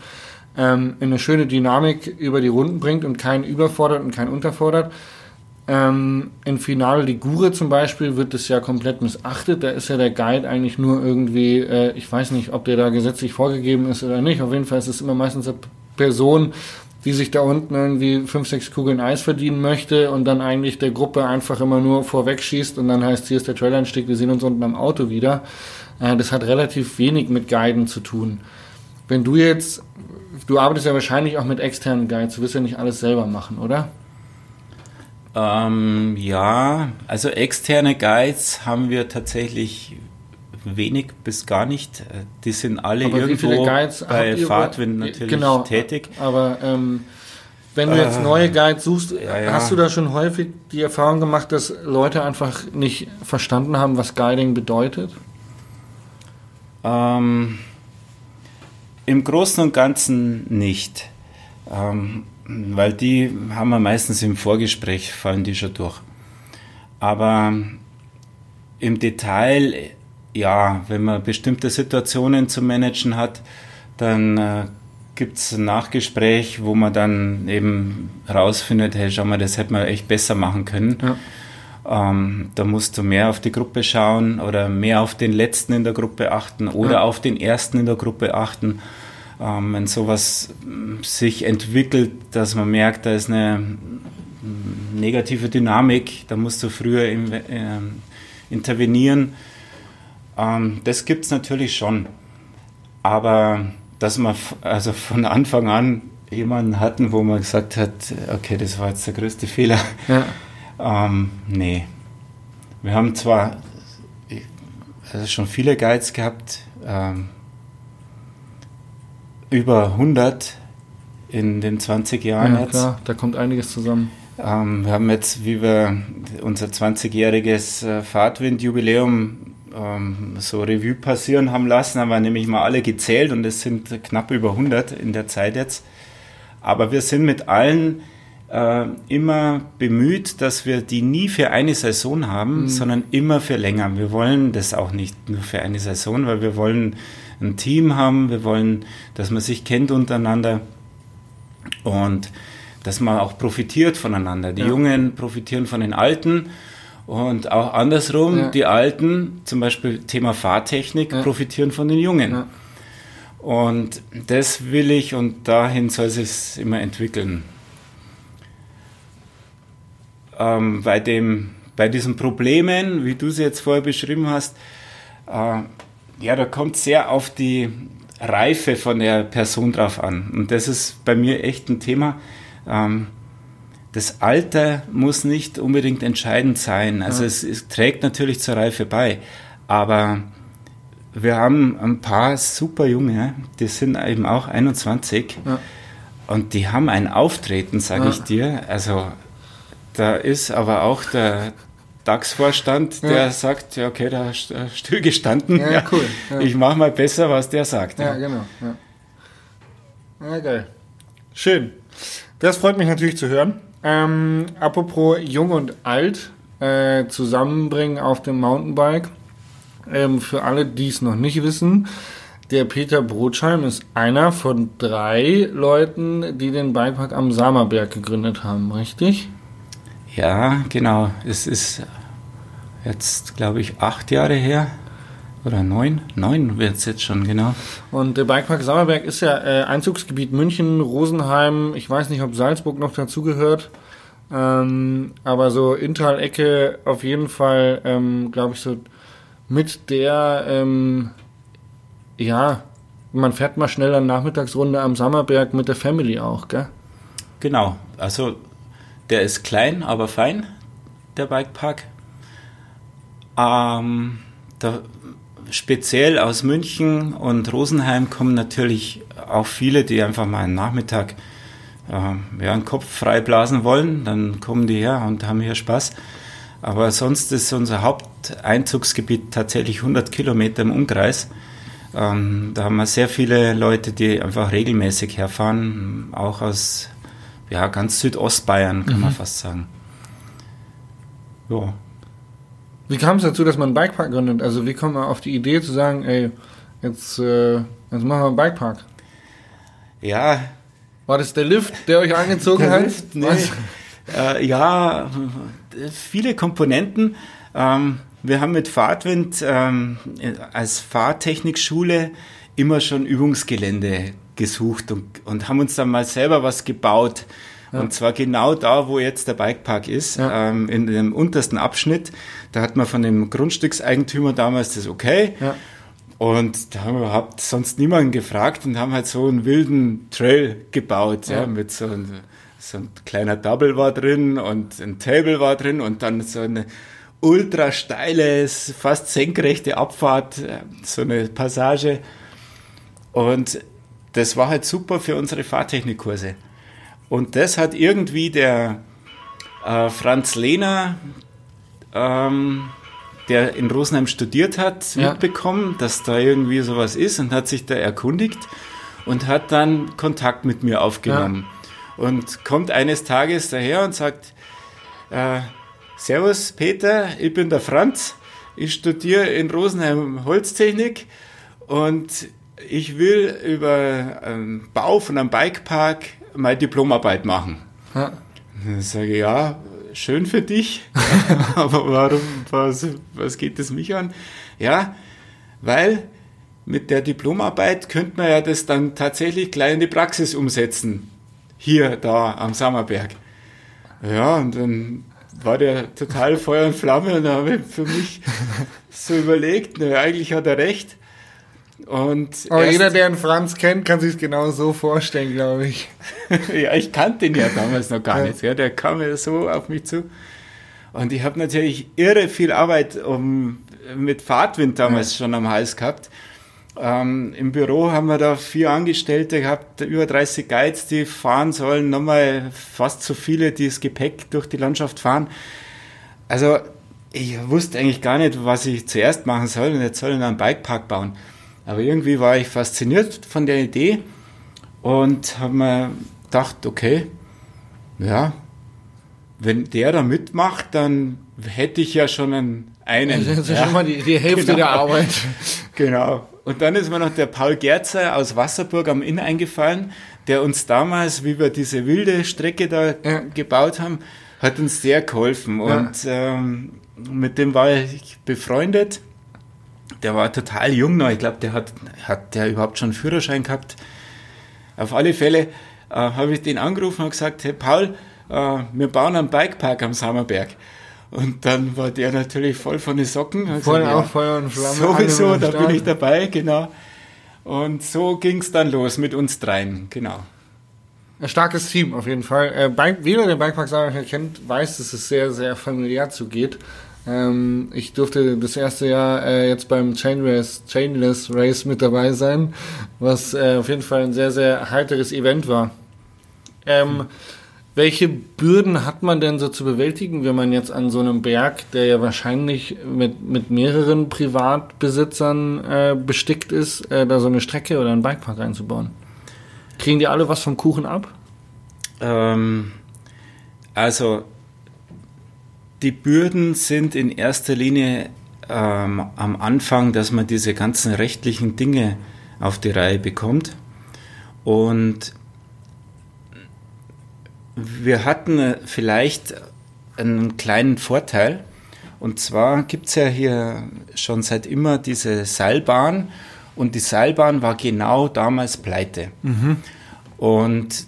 ähm, in eine schöne Dynamik über die Runden bringt und keinen überfordert und keinen unterfordert. Ähm, in Finale Ligure zum Beispiel wird es ja komplett missachtet. Da ist ja der Guide eigentlich nur irgendwie, äh, ich weiß nicht, ob der da gesetzlich vorgegeben ist oder nicht. Auf jeden Fall ist es immer meistens eine Person, die sich da unten irgendwie fünf, sechs Kugeln Eis verdienen möchte und dann eigentlich der Gruppe einfach immer nur vorweg schießt und dann heißt, hier ist der Trailereinstieg, wir sehen uns unten am Auto wieder. Äh, das hat relativ wenig mit Guiden zu tun. Wenn du jetzt, du arbeitest ja wahrscheinlich auch mit externen Guides, du wirst ja nicht alles selber machen, oder? Ähm, ja, also externe Guides haben wir tatsächlich wenig bis gar nicht. Die sind alle aber irgendwo bei Fahrtwind natürlich genau, tätig. Aber ähm, wenn du jetzt neue Guides suchst, ja, ja. hast du da schon häufig die Erfahrung gemacht, dass Leute einfach nicht verstanden haben, was Guiding bedeutet? Ähm, Im Großen und Ganzen nicht. Ähm, weil die haben wir meistens im Vorgespräch, fallen die schon durch. Aber im Detail, ja, wenn man bestimmte Situationen zu managen hat, dann äh, gibt es ein Nachgespräch, wo man dann eben rausfindet, hey, schau mal, das hätte man echt besser machen können. Ja. Ähm, da musst du mehr auf die Gruppe schauen oder mehr auf den Letzten in der Gruppe achten oder ja. auf den Ersten in der Gruppe achten ähm, wenn sowas mm, sich entwickelt, dass man merkt, da ist eine mm, negative Dynamik, da musst du früher in, äh, intervenieren. Ähm, das gibt es natürlich schon. Aber dass man also von Anfang an jemanden hatten, wo man gesagt hat, okay, das war jetzt der größte Fehler. Ja. Ähm, nee. Wir haben zwar also schon viele Guides gehabt, ähm, über 100 in den 20 Jahren ja, jetzt. Klar, da kommt einiges zusammen. Ähm, wir haben jetzt, wie wir unser 20-jähriges äh, Fahrtwind-Jubiläum ähm, so Revue passieren haben lassen, haben wir nämlich mal alle gezählt und es sind knapp über 100 in der Zeit jetzt. Aber wir sind mit allen äh, immer bemüht, dass wir die nie für eine Saison haben, mhm. sondern immer für länger. Wir wollen das auch nicht nur für eine Saison, weil wir wollen ein Team haben, wir wollen, dass man sich kennt untereinander und dass man auch profitiert voneinander. Die ja. Jungen profitieren von den Alten und auch andersrum, ja. die Alten, zum Beispiel Thema Fahrtechnik, ja. profitieren von den Jungen. Und das will ich und dahin soll es immer entwickeln. Ähm, bei, dem, bei diesen Problemen, wie du sie jetzt vorher beschrieben hast, äh, ja, da kommt sehr auf die Reife von der Person drauf an. Und das ist bei mir echt ein Thema. Ähm, das Alter muss nicht unbedingt entscheidend sein. Also ja. es, es, trägt natürlich zur Reife bei. Aber wir haben ein paar super Junge, die sind eben auch 21. Ja. Und die haben ein Auftreten, sage ja. ich dir. Also da ist aber auch der, DAX-Vorstand, der ja. sagt, ja, okay, da hast du still gestanden. Ja, ja cool. Ja. Ich mache mal besser, was der sagt. Ja, genau. Ja. geil. Schön. Das freut mich natürlich zu hören. Ähm, apropos Jung und Alt äh, zusammenbringen auf dem Mountainbike. Ähm, für alle, die es noch nicht wissen, der Peter Brotscheim ist einer von drei Leuten, die den Bikepark am Samerberg gegründet haben, richtig? Ja, genau. Es ist jetzt, glaube ich, acht Jahre her. Oder neun? Neun wird es jetzt schon, genau. Und der Bikepark Sauerberg ist ja äh, Einzugsgebiet München, Rosenheim, ich weiß nicht, ob Salzburg noch dazugehört. Ähm, aber so Inntal-Ecke auf jeden Fall, ähm, glaube ich, so mit der, ähm, ja, man fährt mal schnell eine Nachmittagsrunde am Sammerberg mit der Family auch, gell? Genau, also der ist klein, aber fein, der Bikepark. Ähm, da, speziell aus München und Rosenheim kommen natürlich auch viele, die einfach mal einen Nachmittag äh, ja, einen Kopf freiblasen wollen. Dann kommen die her und haben hier Spaß. Aber sonst ist unser Haupteinzugsgebiet tatsächlich 100 Kilometer im Umkreis. Ähm, da haben wir sehr viele Leute, die einfach regelmäßig herfahren, auch aus ja, ganz Südostbayern, kann mhm. man fast sagen. Ja. Wie kam es dazu, dass man einen Bikepark gründet? Also wie kommt man auf die Idee zu sagen, ey, jetzt, äh, jetzt machen wir einen Bikepark? Ja. War das der Lift, der euch angezogen der hat? Lift, nee. Äh, ja, viele Komponenten. Ähm, wir haben mit Fahrtwind ähm, als Fahrtechnikschule immer schon Übungsgelände gesucht und, und haben uns dann mal selber was gebaut. Ja. Und zwar genau da, wo jetzt der Bikepark ist, ja. ähm, in dem untersten Abschnitt. Da hat man von dem Grundstückseigentümer damals das okay. Ja. Und da haben wir überhaupt sonst niemanden gefragt und haben halt so einen wilden Trail gebaut, ja, mit so, ein, so ein kleiner Double war drin und ein Table war drin und dann so eine ultra steile, fast senkrechte Abfahrt, äh, so eine Passage. Und das war halt super für unsere Fahrtechnikkurse. Und das hat irgendwie der äh, Franz Lehner, ähm, der in Rosenheim studiert hat, ja. mitbekommen, dass da irgendwie sowas ist und hat sich da erkundigt und hat dann Kontakt mit mir aufgenommen. Ja. Und kommt eines Tages daher und sagt, äh, Servus Peter, ich bin der Franz, ich studiere in Rosenheim Holztechnik und ich will über einen Bau von einem Bikepark meine Diplomarbeit machen. Ja. Dann sage ich, ja, schön für dich, aber warum, was, was geht es mich an? Ja, weil mit der Diplomarbeit könnte man ja das dann tatsächlich gleich in die Praxis umsetzen. Hier, da am Sammerberg. Ja, und dann war der total Feuer und Flamme und da habe ich für mich so überlegt, na, eigentlich hat er recht. Und Aber jeder, der einen Franz kennt, kann sich es genau so vorstellen, glaube ich. ja, ich kannte ihn ja damals noch gar ja. nicht. Ja, der kam ja so auf mich zu. Und ich habe natürlich irre viel Arbeit um, mit Fahrtwind damals ja. schon am Hals gehabt. Ähm, Im Büro haben wir da vier Angestellte gehabt, über 30 Guides, die fahren sollen, nochmal fast so viele, die das Gepäck durch die Landschaft fahren. Also ich wusste eigentlich gar nicht, was ich zuerst machen soll und jetzt soll ich einen Bikepark bauen. Aber irgendwie war ich fasziniert von der Idee und habe mir gedacht, okay, ja, wenn der da mitmacht, dann hätte ich ja schon einen. einen das ist ja, schon mal die, die Hälfte genau. der Arbeit. Genau. Und dann ist mir noch der Paul Gerzer aus Wasserburg am Inn eingefallen, der uns damals, wie wir diese wilde Strecke da ja. gebaut haben, hat uns sehr geholfen. Ja. Und ähm, mit dem war ich befreundet der war total jung noch. Ich glaube, der hat, hat der überhaupt schon einen Führerschein gehabt. Auf alle Fälle äh, habe ich den angerufen und gesagt, hey Paul, äh, wir bauen einen Bikepark am Sammerberg. Und dann war der natürlich voll von den Socken. Voll ja, auf Feuer und Flamme. Sowieso, da bin ich dabei, genau. Und so ging es dann los mit uns dreien, genau. Ein starkes Team auf jeden Fall. Äh, Bike, jeder, der Bikepark Sammerberg kennt, weiß, dass es sehr, sehr familiär zugeht. Ähm, ich durfte das erste Jahr äh, jetzt beim Chain Race, Chainless Race mit dabei sein, was äh, auf jeden Fall ein sehr, sehr heiteres Event war. Ähm, welche Bürden hat man denn so zu bewältigen, wenn man jetzt an so einem Berg, der ja wahrscheinlich mit, mit mehreren Privatbesitzern äh, bestickt ist, äh, da so eine Strecke oder einen Bikepark einzubauen? Kriegen die alle was vom Kuchen ab? Ähm, also die Bürden sind in erster Linie ähm, am Anfang, dass man diese ganzen rechtlichen Dinge auf die Reihe bekommt. Und wir hatten vielleicht einen kleinen Vorteil. Und zwar gibt es ja hier schon seit immer diese Seilbahn. Und die Seilbahn war genau damals pleite. Mhm. Und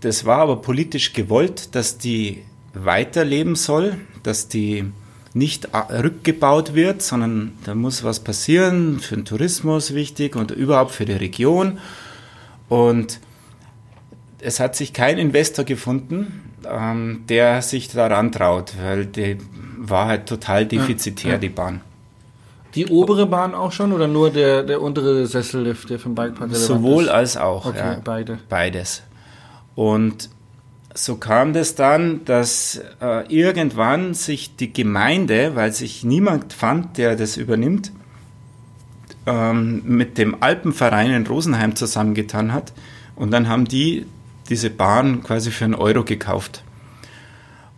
das war aber politisch gewollt, dass die weiterleben soll, dass die nicht rückgebaut wird, sondern da muss was passieren, für den Tourismus wichtig und überhaupt für die Region. Und es hat sich kein Investor gefunden, ähm, der sich daran traut, weil die war halt total defizitär, ja, ja. die Bahn. Die obere Bahn auch schon oder nur der, der untere Sessellift, der vom Bikepark Sowohl als auch. Okay, ja, beide. Beides. Und so kam das dann, dass äh, irgendwann sich die Gemeinde, weil sich niemand fand, der das übernimmt, ähm, mit dem Alpenverein in Rosenheim zusammengetan hat. Und dann haben die diese Bahn quasi für einen Euro gekauft.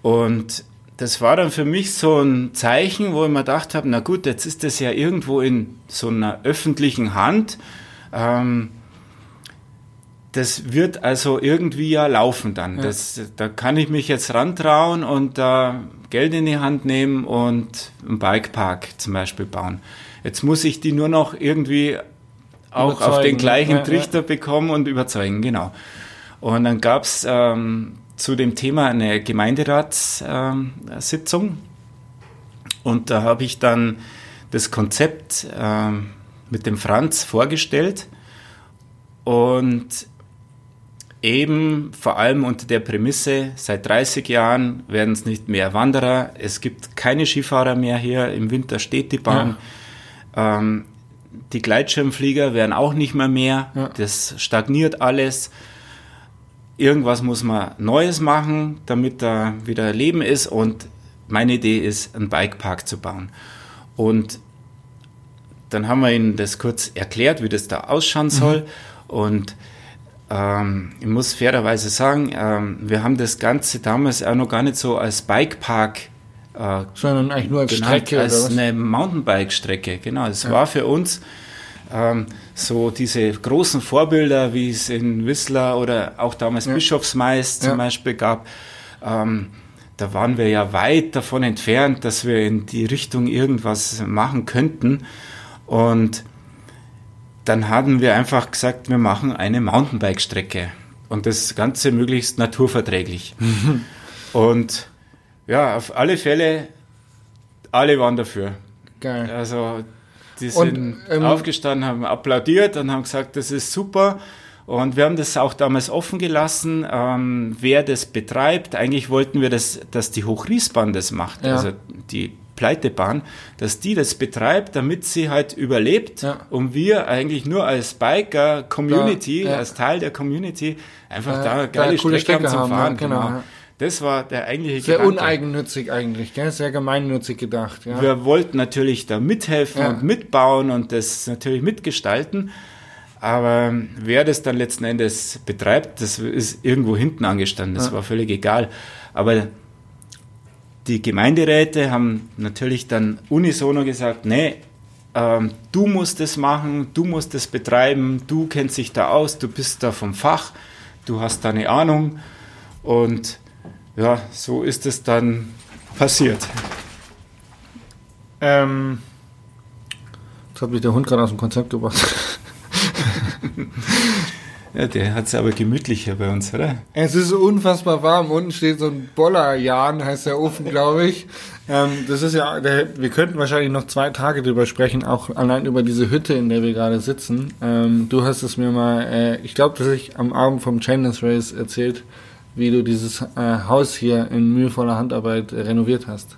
Und das war dann für mich so ein Zeichen, wo ich mir gedacht habe, na gut, jetzt ist das ja irgendwo in so einer öffentlichen Hand. Ähm, das wird also irgendwie ja laufen dann. Ja. Das, da kann ich mich jetzt rantrauen und da äh, Geld in die Hand nehmen und einen Bikepark zum Beispiel bauen. Jetzt muss ich die nur noch irgendwie auch auf den gleichen ja, Trichter ja. bekommen und überzeugen, genau. Und dann gab es ähm, zu dem Thema eine Gemeinderatssitzung ähm, und da habe ich dann das Konzept ähm, mit dem Franz vorgestellt und eben vor allem unter der Prämisse, seit 30 Jahren werden es nicht mehr Wanderer, es gibt keine Skifahrer mehr hier, im Winter steht die Bahn. Ja. Ähm, die Gleitschirmflieger werden auch nicht mehr mehr, ja. das stagniert alles. Irgendwas muss man Neues machen, damit da wieder Leben ist und meine Idee ist, einen Bikepark zu bauen. Und dann haben wir ihnen das kurz erklärt, wie das da ausschauen soll mhm. und ähm, ich muss fairerweise sagen, ähm, wir haben das Ganze damals auch noch gar nicht so als Bikepark äh, sondern eigentlich nur als genannt, Strecke als eine Mountainbike-Strecke. Genau, es ja. war für uns ähm, so diese großen Vorbilder, wie es in Whistler oder auch damals ja. Bischofsmeist zum ja. Beispiel gab. Ähm, da waren wir ja weit davon entfernt, dass wir in die Richtung irgendwas machen könnten. Und dann haben wir einfach gesagt, wir machen eine Mountainbike-Strecke und das Ganze möglichst naturverträglich. und ja, auf alle Fälle, alle waren dafür. Geil. Also die sind und, ähm, aufgestanden, haben applaudiert und haben gesagt, das ist super. Und wir haben das auch damals offen gelassen, ähm, wer das betreibt. Eigentlich wollten wir, das, dass die Hochriesbahn das macht. Ja. Also die Pleitebahn, dass die das betreibt, damit sie halt überlebt ja. und wir eigentlich nur als Biker-Community, ja. als Teil der Community, einfach ja, da geile Strecke, Strecke haben zum Fahren. genau. genau. Das war der eigentliche Sehr Gedanke. uneigennützig eigentlich, gell? sehr gemeinnützig gedacht. Ja. Wir wollten natürlich da mithelfen und mitbauen und das natürlich mitgestalten. Aber wer das dann letzten Endes betreibt, das ist irgendwo hinten angestanden. Das war völlig egal. Aber die Gemeinderäte haben natürlich dann unisono gesagt, nee, ähm, du musst es machen, du musst es betreiben, du kennst dich da aus, du bist da vom Fach, du hast da eine Ahnung und ja, so ist es dann passiert. Ähm, jetzt hat mich der Hund gerade aus dem Konzept gebracht. Ja, der hat es aber gemütlicher bei uns, oder? Es ist unfassbar warm. Unten steht so ein Bollerjan, heißt der Ofen, glaube ich. Ähm, das ist ja, der, wir könnten wahrscheinlich noch zwei Tage drüber sprechen, auch allein über diese Hütte, in der wir gerade sitzen. Ähm, du hast es mir mal, äh, ich glaube, dass ich am Abend vom Chainless Race erzählt, wie du dieses äh, Haus hier in mühevoller Handarbeit äh, renoviert hast.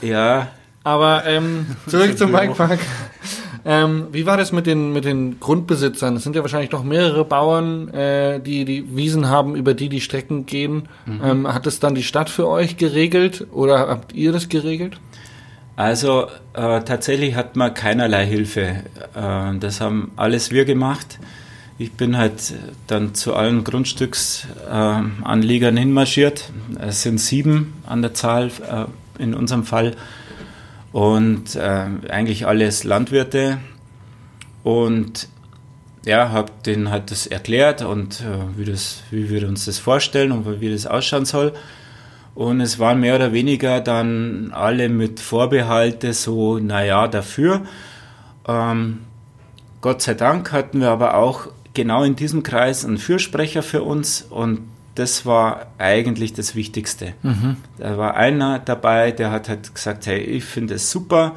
Ja. Aber ähm, zurück zum Bikepark. Ähm, wie war das mit den, mit den Grundbesitzern? Es sind ja wahrscheinlich noch mehrere Bauern, äh, die die Wiesen haben, über die die Strecken gehen. Mhm. Ähm, hat es dann die Stadt für euch geregelt oder habt ihr das geregelt? Also äh, tatsächlich hat man keinerlei Hilfe. Äh, das haben alles wir gemacht. Ich bin halt dann zu allen Grundstücksanliegern hinmarschiert. Es sind sieben an der Zahl äh, in unserem Fall und äh, eigentlich alles Landwirte. Und ja, habe den halt das erklärt und äh, wie, das, wie wir uns das vorstellen und wie das ausschauen soll. Und es waren mehr oder weniger dann alle mit Vorbehalte so, naja, dafür. Ähm, Gott sei Dank hatten wir aber auch genau in diesem Kreis einen Fürsprecher für uns und das war eigentlich das Wichtigste. Mhm. Da war einer dabei, der hat halt gesagt, hey, ich finde es super,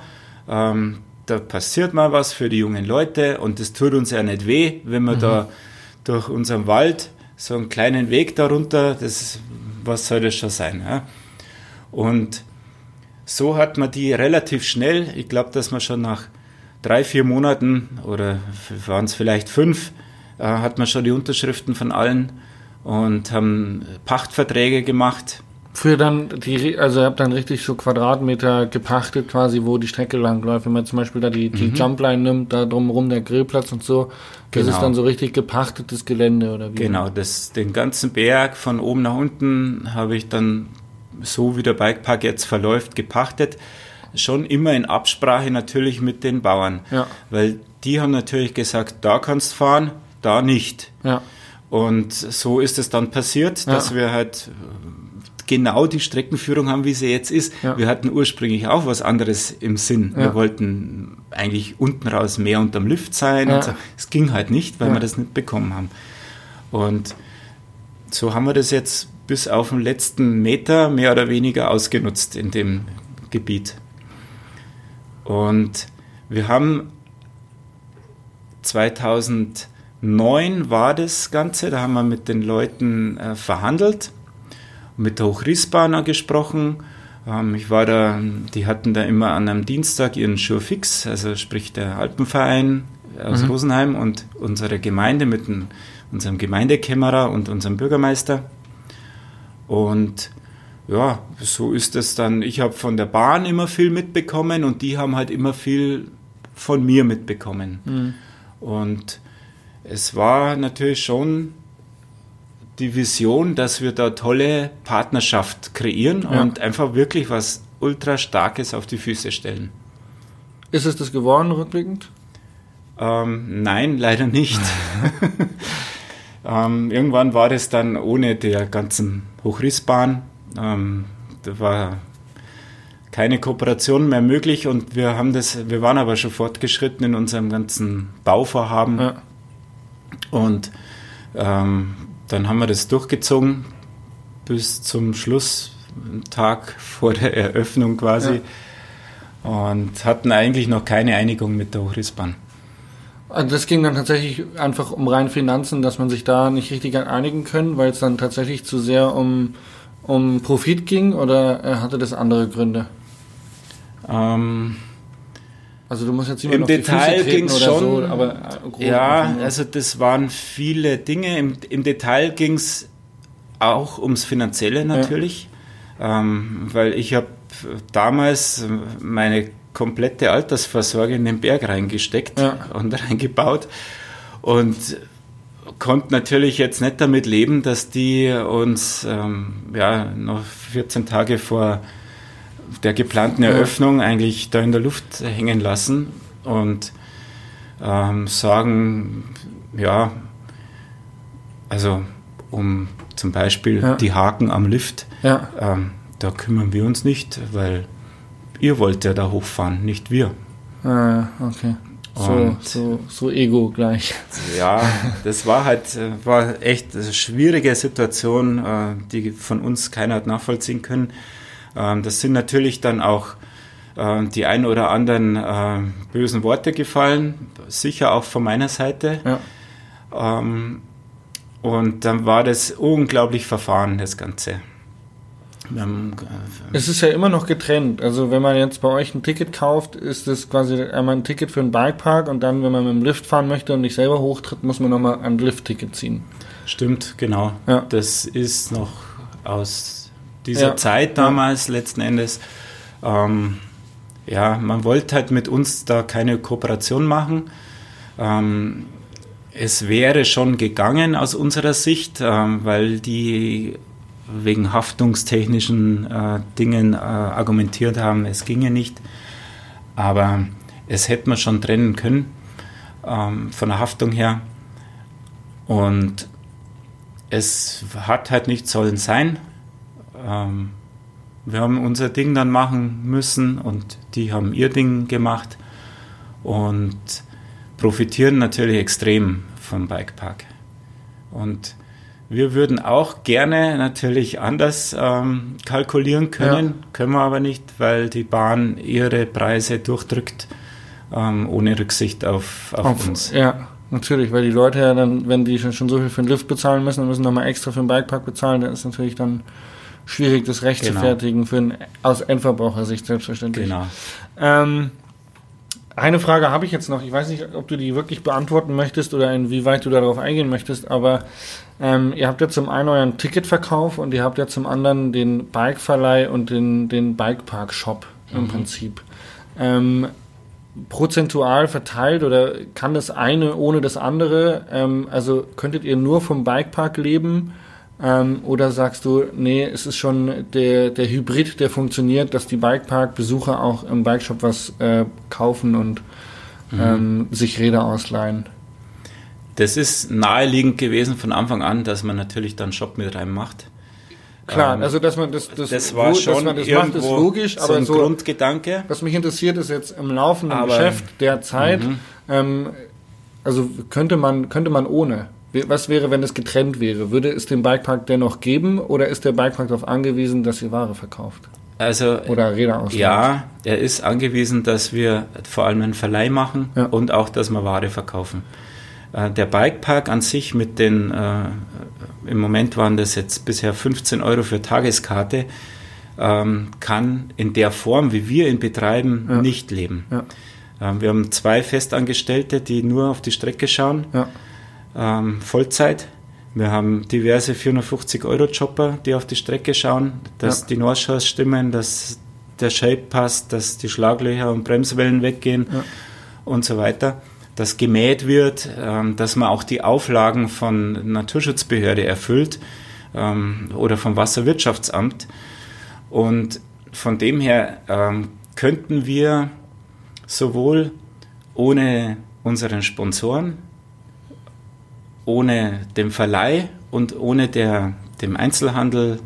ähm, da passiert mal was für die jungen Leute und das tut uns ja nicht weh, wenn wir mhm. da durch unseren Wald so einen kleinen Weg darunter, das, was soll das schon sein? Ja? Und so hat man die relativ schnell, ich glaube, dass man schon nach drei, vier Monaten oder waren es vielleicht fünf, äh, hat man schon die Unterschriften von allen und haben Pachtverträge gemacht. Für dann die, also ihr habt dann richtig so Quadratmeter gepachtet quasi, wo die Strecke lang läuft. Wenn man zum Beispiel da die, die mhm. Jumpline nimmt, da drumherum der Grillplatz und so, das genau. ist dann so richtig gepachtetes Gelände oder wie? Genau, das, den ganzen Berg von oben nach unten habe ich dann so wie der Bikepark jetzt verläuft, gepachtet. Schon immer in Absprache natürlich mit den Bauern. Ja. Weil die haben natürlich gesagt, da kannst fahren, da nicht. Ja. Und so ist es dann passiert, dass ja. wir halt genau die Streckenführung haben, wie sie jetzt ist. Ja. Wir hatten ursprünglich auch was anderes im Sinn. Ja. Wir wollten eigentlich unten raus mehr unterm Lift sein. Ja. So. Es ging halt nicht, weil wir das nicht bekommen haben. Und so haben wir das jetzt bis auf den letzten Meter mehr oder weniger ausgenutzt in dem Gebiet. Und wir haben 2009 war das Ganze, da haben wir mit den Leuten äh, verhandelt mit der Hochrissbahner gesprochen. Ähm, ich war da, die hatten da immer an einem Dienstag ihren Schurfix, also sprich der Alpenverein aus mhm. Rosenheim und unsere Gemeinde mit dem, unserem Gemeindekämmerer und unserem Bürgermeister. Und ja, so ist es dann. Ich habe von der Bahn immer viel mitbekommen und die haben halt immer viel von mir mitbekommen. Mhm. Und es war natürlich schon die Vision, dass wir da tolle Partnerschaft kreieren ja. und einfach wirklich was ultra Starkes auf die Füße stellen. Ist es das geworden, rückblickend? Ähm, nein, leider nicht. ähm, irgendwann war das dann ohne der ganzen Hochrissbahn. Ähm, da war keine Kooperation mehr möglich und wir haben das, wir waren aber schon fortgeschritten in unserem ganzen Bauvorhaben. Ja. Und ähm, dann haben wir das durchgezogen bis zum Schlusstag vor der Eröffnung quasi ja. und hatten eigentlich noch keine Einigung mit der Hochrissbahn. Also das ging dann tatsächlich einfach um rein Finanzen, dass man sich da nicht richtig einigen können, weil es dann tatsächlich zu sehr um, um Profit ging oder äh, hatte das andere Gründe? Ähm, also du musst jetzt immer Im Detail ging es schon, so, aber äh, ja, also das waren viele Dinge. Im, im Detail ging es auch ums Finanzielle natürlich, ja. ähm, weil ich habe damals meine komplette Altersvorsorge in den Berg reingesteckt ja. und reingebaut und konnte natürlich jetzt nicht damit leben, dass die uns ähm, ja noch 14 Tage vor der geplanten Eröffnung eigentlich da in der Luft hängen lassen und ähm, sagen, ja, also um zum Beispiel ja. die Haken am Lift, ja. ähm, da kümmern wir uns nicht, weil ihr wollt ja da hochfahren, nicht wir. Ah, okay. So, so, so ego gleich. Ja, das war halt, äh, war echt eine schwierige Situation, äh, die von uns keiner hat nachvollziehen können. Ähm, das sind natürlich dann auch äh, die ein oder anderen äh, bösen Worte gefallen, sicher auch von meiner Seite. Ja. Ähm, und dann war das unglaublich verfahren, das Ganze. Äh, es ist ja immer noch getrennt. Also wenn man jetzt bei euch ein Ticket kauft, ist es quasi einmal ein Ticket für einen Bikepark und dann, wenn man mit dem Lift fahren möchte und nicht selber hochtritt, muss man nochmal ein Lift-Ticket ziehen. Stimmt, genau. Ja. Das ist noch aus dieser ja. Zeit damals letzten Endes. Ähm, ja, man wollte halt mit uns da keine Kooperation machen. Ähm, es wäre schon gegangen aus unserer Sicht, ähm, weil die wegen haftungstechnischen äh, Dingen äh, argumentiert haben, es ginge nicht. Aber es hätte man schon trennen können. ähm, von der Haftung her. Und es hat halt nicht sollen sein. Ähm, wir haben unser Ding dann machen müssen und die haben ihr Ding gemacht und profitieren natürlich extrem vom Bikepark. Und wir würden auch gerne natürlich anders ähm, kalkulieren können, ja. können wir aber nicht, weil die Bahn ihre Preise durchdrückt, ähm, ohne Rücksicht auf, auf, auf, uns. Ja, natürlich, weil die Leute ja dann, wenn die schon, schon so viel für den Lift bezahlen müssen, dann müssen nochmal extra für den Bikepark bezahlen, dann ist natürlich dann schwierig, das Recht genau. zu fertigen, für ein, aus Endverbrauchersicht selbstverständlich. Genau. Ähm, eine Frage habe ich jetzt noch. Ich weiß nicht, ob du die wirklich beantworten möchtest oder inwieweit du darauf eingehen möchtest, aber ähm, ihr habt ja zum einen euren Ticketverkauf und ihr habt ja zum anderen den Bikeverleih und den, den Bikepark-Shop im mhm. Prinzip. Ähm, prozentual verteilt oder kann das eine ohne das andere? Ähm, also könntet ihr nur vom Bikepark leben? Ähm, oder sagst du, nee, es ist schon der, der Hybrid, der funktioniert, dass die Bikepark-Besucher auch im Bikeshop was äh, kaufen und mhm. ähm, sich Räder ausleihen? Das ist naheliegend gewesen von Anfang an, dass man natürlich dann Shop mit reinmacht. Klar, ähm, also dass man das, das, das war schon dass man das macht, ist logisch, aber so ein so, Grundgedanke. Was mich interessiert, ist jetzt im laufenden aber, Geschäft der Zeit, mhm. ähm, also könnte man, könnte man ohne. Was wäre, wenn es getrennt wäre? Würde es den Bikepark dennoch geben oder ist der Bikepark darauf angewiesen, dass ihr Ware verkauft? Also, oder Räder ausleiht? Ja, er ist angewiesen, dass wir vor allem einen Verleih machen ja. und auch, dass wir Ware verkaufen. Äh, der Bikepark an sich mit den, äh, im Moment waren das jetzt bisher 15 Euro für Tageskarte, ähm, kann in der Form, wie wir ihn betreiben, ja. nicht leben. Ja. Ähm, wir haben zwei Festangestellte, die nur auf die Strecke schauen. Ja ähm, Vollzeit. Wir haben diverse 450-Euro-Chopper, die auf die Strecke schauen, dass ja. die Nordschaus stimmen, dass der Shape passt, dass die Schlaglöcher und Bremswellen weggehen ja. und so weiter. Dass gemäht wird, ähm, dass man auch die Auflagen von Naturschutzbehörde erfüllt ähm, oder vom Wasserwirtschaftsamt. Und von dem her ähm, könnten wir sowohl ohne unseren Sponsoren ohne den Verleih und ohne der, dem Einzelhandel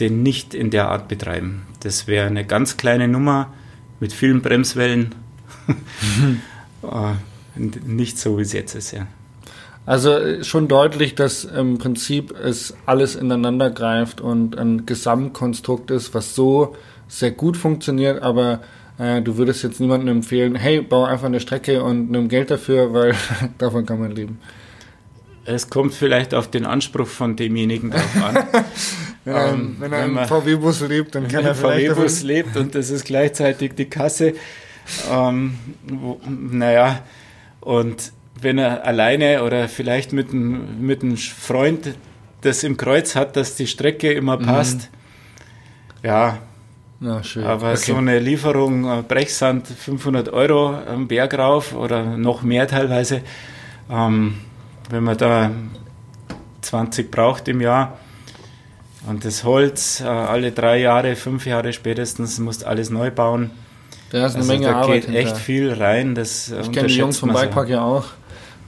den nicht in der Art betreiben. Das wäre eine ganz kleine Nummer mit vielen Bremswellen. Äh, nicht so, wie es jetzt ist, ja. Also äh, schon deutlich, dass im Prinzip es alles ineinander greift und ein Gesamtkonstrukt ist, was so sehr gut funktioniert, aber äh, du würdest jetzt niemandem empfehlen, hey, bau einfach eine Strecke und nimm Geld dafür, weil davon kann man leben. Es kommt vielleicht auf den Anspruch von demjenigen drauf an. wenn, er, ähm, wenn er im VW-Bus lebt, dann kann er vielleicht. VW-Bus lebt und das ist gleichzeitig die Kasse. Ähm, wo, naja, und wenn er alleine oder vielleicht mit, ein, mit einem Freund das im Kreuz hat, dass die Strecke immer mhm. passt, mhm. ja. Na, schön. Aber okay. so eine Lieferung äh, Brechsand 500 Euro am Berg rauf oder noch mehr teilweise, ähm, wenn man da 20 braucht im Jahr und das Holz äh, alle drei Jahre, fünf Jahre spätestens, musst alles neu bauen. Da ist eine also Menge da Arbeit. Da geht echt viel rein. Das ich kenne die Jungs vom Bikepark so. ja auch.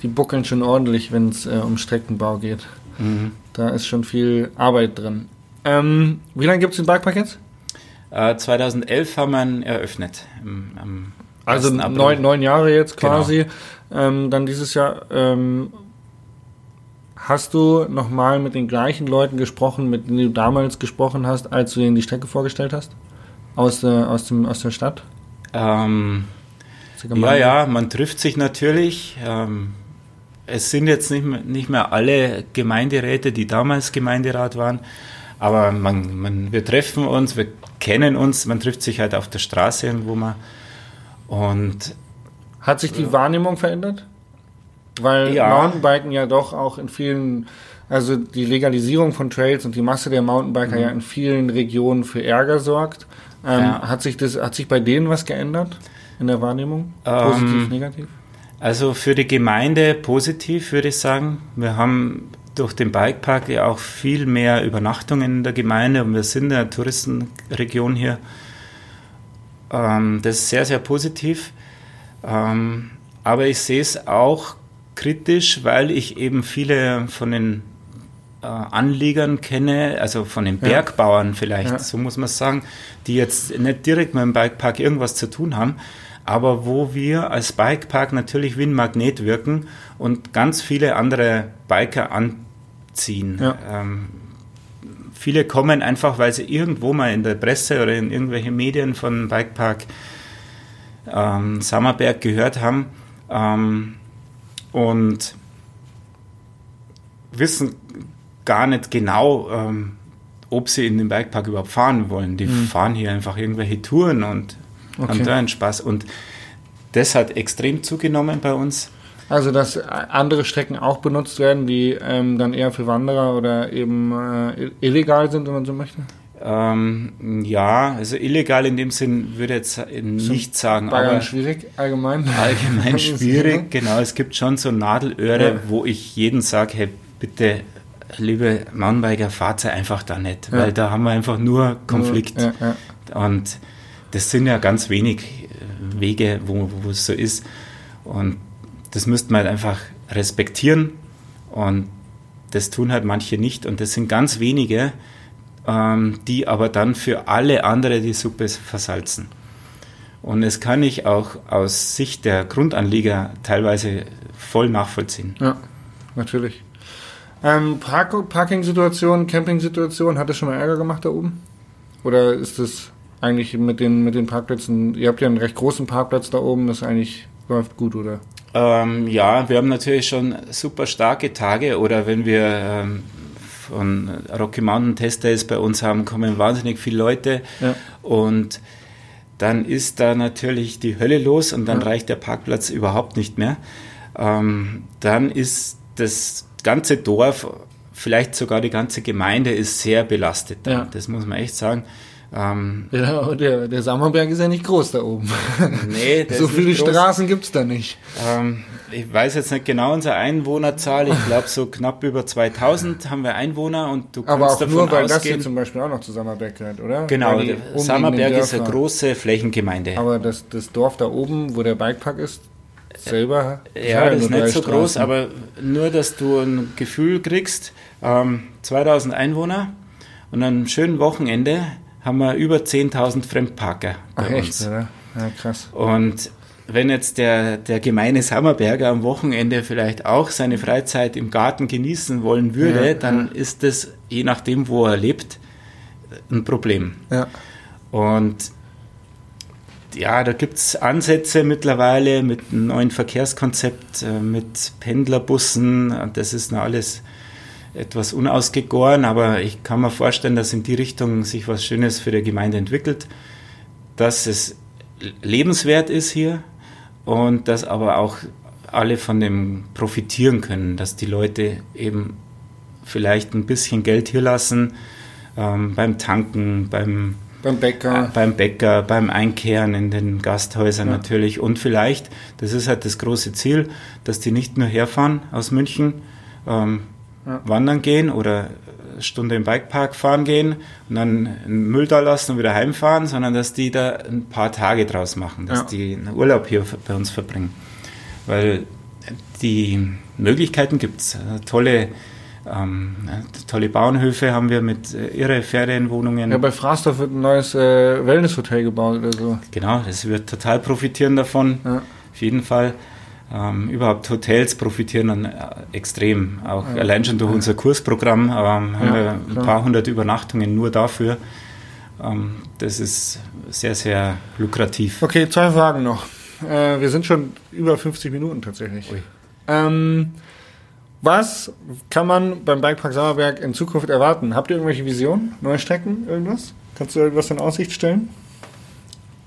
Die buckeln schon ordentlich, wenn es äh, um Streckenbau geht. Mhm. Da ist schon viel Arbeit drin. Ähm, wie lange gibt es den Bikepark jetzt? Äh, 2011 haben wir ihn eröffnet. Im, also neun, neun Jahre jetzt quasi. Genau. Ähm, dann dieses Jahr. Ähm, Hast du nochmal mit den gleichen Leuten gesprochen, mit denen du damals gesprochen hast, als du ihnen die Strecke vorgestellt hast? Aus der, aus dem, aus der Stadt? Ähm, ja, ja, man trifft sich natürlich. Ähm, es sind jetzt nicht mehr, nicht mehr alle Gemeinderäte, die damals Gemeinderat waren, aber man, man, wir treffen uns, wir kennen uns, man trifft sich halt auf der Straße, wo man und hat sich die Wahrnehmung verändert? Weil ja. Mountainbiken ja doch auch in vielen, also die Legalisierung von Trails und die Masse der Mountainbiker mhm. ja in vielen Regionen für Ärger sorgt. Ähm, ja. Hat sich das, hat sich bei denen was geändert in der Wahrnehmung? Positiv, ähm, negativ? Also für die Gemeinde positiv, würde ich sagen. Wir haben durch den Bikepark ja auch viel mehr Übernachtungen in der Gemeinde und wir sind eine Touristenregion hier. Ähm, das ist sehr, sehr positiv. Ähm, aber ich sehe es auch kritisch, weil ich eben viele von den äh, Anliegern kenne, also von den Bergbauern vielleicht, ja. so muss man sagen, die jetzt nicht direkt mit dem Bikepark irgendwas zu tun haben, aber wo wir als Bikepark natürlich wie ein Magnet wirken und ganz viele andere Biker anziehen. Ja. Ähm, viele kommen einfach, weil sie irgendwo mal in der Presse oder in irgendwelche Medien von Bikepark ähm, Sammerberg gehört haben ähm, und wissen gar nicht genau, ähm, ob sie in den Bikepark überhaupt fahren wollen. Die mhm. fahren hier einfach irgendwelche Touren und okay. haben da einen Spaß. Und das hat extrem zugenommen bei uns. Also, dass andere Strecken auch benutzt werden, die ähm, dann eher für Wanderer oder eben äh, illegal sind, wenn man so möchte? Ähm, ja, also illegal in dem Sinn würde ich jetzt nicht sagen. Bayern aber schwierig, allgemein? Allgemein schwierig, genau. Es gibt schon so Nadelöhre, ja. wo ich jeden sage, hey, bitte, liebe Mountainbiker, fahrt einfach da nicht, ja. weil da haben wir einfach nur Konflikt. Ja, Und das sind ja ganz wenig äh, Wege, wo, wo es so ist. Und das müsste man halt einfach respektieren. Und das tun halt manche nicht. Und das sind ganz wenige, ähm, die aber dann für alle andere die Suppe versalzen. Und das kann ich auch aus Sicht der Grundanlieger teilweise voll nachvollziehen. Ja, natürlich. Ähm, Park Parking-Situation, Camping-Situation, hat das schon mal Ärger gemacht da oben? Oder ist das eigentlich mit den, mit den Parkplätzen, ihr habt ja einen recht großen Parkplatz da oben, das eigentlich läuft gut, oder? Ähm, ja, wir haben natürlich schon super starke Tage oder wenn wir ähm, von Rocky Mountain Test Days bei uns haben, kommen wahnsinnig viele Leute ja. und dann ist da natürlich die Hölle los und dann ja. reicht der Parkplatz überhaupt nicht mehr. Ähm, dann ist das ganze Dorf, vielleicht sogar die ganze Gemeinde ist sehr belastet. Ja. Das muss man echt sagen. Ähm, ja, der, der Sammerberg ist ja nicht groß da oben. Nee, so viele Straßen gibt es da nicht. Ähm, ich weiß jetzt nicht genau unsere Einwohnerzahl. Ich glaube, so knapp über 2000 haben wir Einwohner und du kannst Aber auch davon nur, weil ausgehen, das hier zum Beispiel auch noch zu Sammerberg gehört, oder? Genau, Sammerberg ist eine große Flächengemeinde. Aber das, das Dorf da oben, wo der Bikepark ist, selber. Ja, das ist nicht so Straßen. groß, aber nur, dass du ein Gefühl kriegst, ähm, 2000 Einwohner und an einem schönen Wochenende haben wir über 10.000 Fremdparker bei Ach, uns. Echt, oder? Ja, krass. Und wenn jetzt der, der gemeine Sammerberger am Wochenende vielleicht auch seine Freizeit im Garten genießen wollen würde, ja, dann ja. ist das, je nachdem, wo er lebt, ein Problem. Ja. Und ja, da gibt es Ansätze mittlerweile mit einem neuen Verkehrskonzept, äh, mit Pendlerbussen. Das ist noch alles etwas unausgegoren, aber ich kann mir vorstellen, dass in die Richtung sich was Schönes für die Gemeinde entwickelt, dass es lebenswert ist hier und dass aber auch alle von dem profitieren können, dass die Leute eben vielleicht ein bisschen Geld hier lassen ähm, beim Tanken, beim beim Bäcker. Äh, beim Bäcker, beim Einkehren in den Gasthäusern ja. natürlich. Und vielleicht, das ist halt das große Ziel, dass die nicht nur herfahren aus München, ähm, ja. wandern gehen oder eine Stunde im Bikepark fahren gehen und dann einen Müll da lassen und wieder heimfahren, sondern dass die da ein paar Tage draus machen, dass ja. die einen Urlaub hier bei uns verbringen. Weil die Möglichkeiten gibt es. Tolle, ähm, tolle Bauernhöfe haben wir mit äh, irre Ferienwohnungen. Ja, bei Frasdorf wird ein neues äh, Wellnesshotel gebaut oder so. Genau, das wird total profitieren davon. Ja. Auf jeden Fall. Ähm, überhaupt Hotels profitieren dann äh, extrem. Auch ja. allein schon durch unser Kursprogramm ähm, haben ja, wir ein klar. paar hundert Übernachtungen nur dafür. Ähm, das ist sehr, sehr lukrativ. Okay, zwei Fragen noch. Äh, wir sind schon über 50 Minuten tatsächlich. Ähm, was kann man beim Bikepark Sauerberg in Zukunft erwarten? Habt ihr irgendwelche Visionen, neue Strecken, irgendwas? Kannst du irgendwas in Aussicht stellen?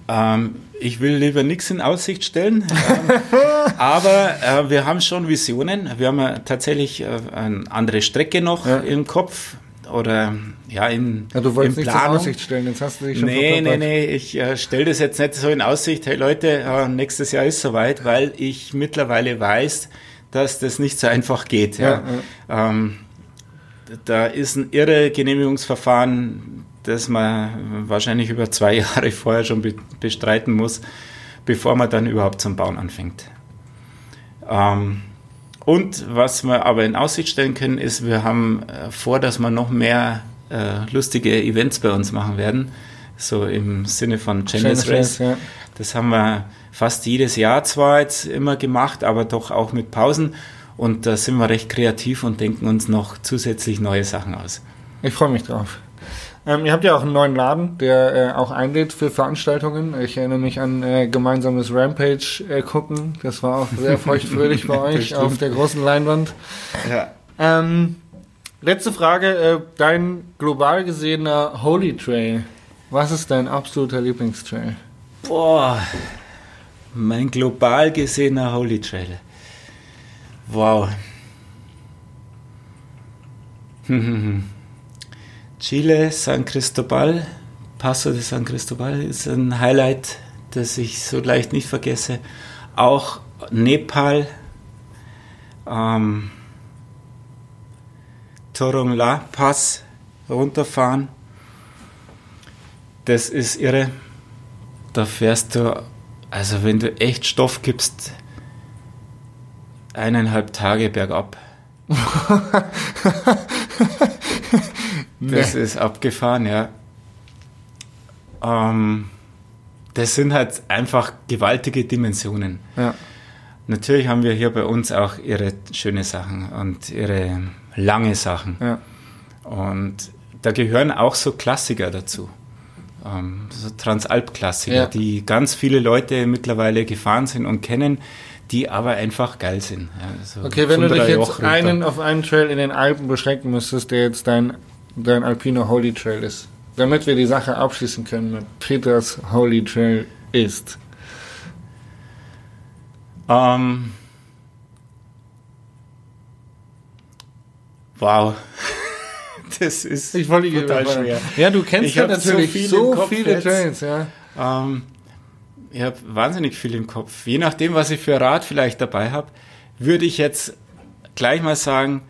Ähm, ich will lieber nichts in Aussicht stellen, ähm, aber äh, wir haben schon Visionen. Wir haben äh, tatsächlich äh, eine andere Strecke noch ja. im Kopf oder ja im ja, Du wolltest nichts in Aussicht stellen, jetzt hast du dich schon Nee, nee, nee, ich äh, stelle das jetzt nicht so in Aussicht, hey Leute, äh, nächstes Jahr ist soweit, weil ich mittlerweile weiß, dass das nicht so einfach geht. Ja. ja ähm, da ist ein irre Genehmigungsverfahren das man wahrscheinlich über zwei Jahre vorher schon be bestreiten muss, bevor man dann überhaupt zum Bauen anfängt. Ähm, und was wir aber in Aussicht stellen können, ist, wir haben äh, vor, dass wir noch mehr äh, lustige Events bei uns machen werden. So im Sinne von Genius Race. Ja. Das haben wir fast jedes Jahr zwar jetzt immer gemacht, aber doch auch mit Pausen. Und da sind wir recht kreativ und denken uns noch zusätzlich neue Sachen aus. Ich freue mich drauf. Ähm, ihr habt ja auch einen neuen Laden, der äh, auch einlädt für Veranstaltungen. Ich erinnere mich an äh, gemeinsames Rampage äh, gucken. Das war auch sehr feuchtfröhlich bei euch auf der großen Leinwand. Ja. Ähm, letzte Frage: äh, Dein global gesehener Holy Trail. Was ist dein absoluter Lieblingstrail? Boah, mein global gesehener Holy Trail. Wow. Chile, San Cristobal, Paso de San Cristobal ist ein Highlight, das ich so leicht nicht vergesse. Auch Nepal, ähm, Torongla Pass runterfahren. Das ist irre. Da fährst du, also wenn du echt Stoff gibst, eineinhalb Tage bergab. das nee. ist abgefahren, ja. Ähm, das sind halt einfach gewaltige Dimensionen. Ja. Natürlich haben wir hier bei uns auch ihre schöne Sachen und ihre lange Sachen. Ja. Und da gehören auch so Klassiker dazu. Ähm, so Transalp-Klassiker, ja. die ganz viele Leute mittlerweile gefahren sind und kennen die aber einfach geil sind. Also okay, wenn du dich jetzt einen auf einen Trail in den Alpen beschränken müsstest, der jetzt dein, dein Alpino Holy Trail ist, damit wir die Sache abschließen können mit Peters Holy Trail ist. Ähm, wow. Das ist ich wollte total schwer. Ja, du kennst ich ja natürlich so, so viele Trails, ja. Ähm, ich habe wahnsinnig viel im Kopf. Je nachdem, was ich für Rad vielleicht dabei habe, würde ich jetzt gleich mal sagen,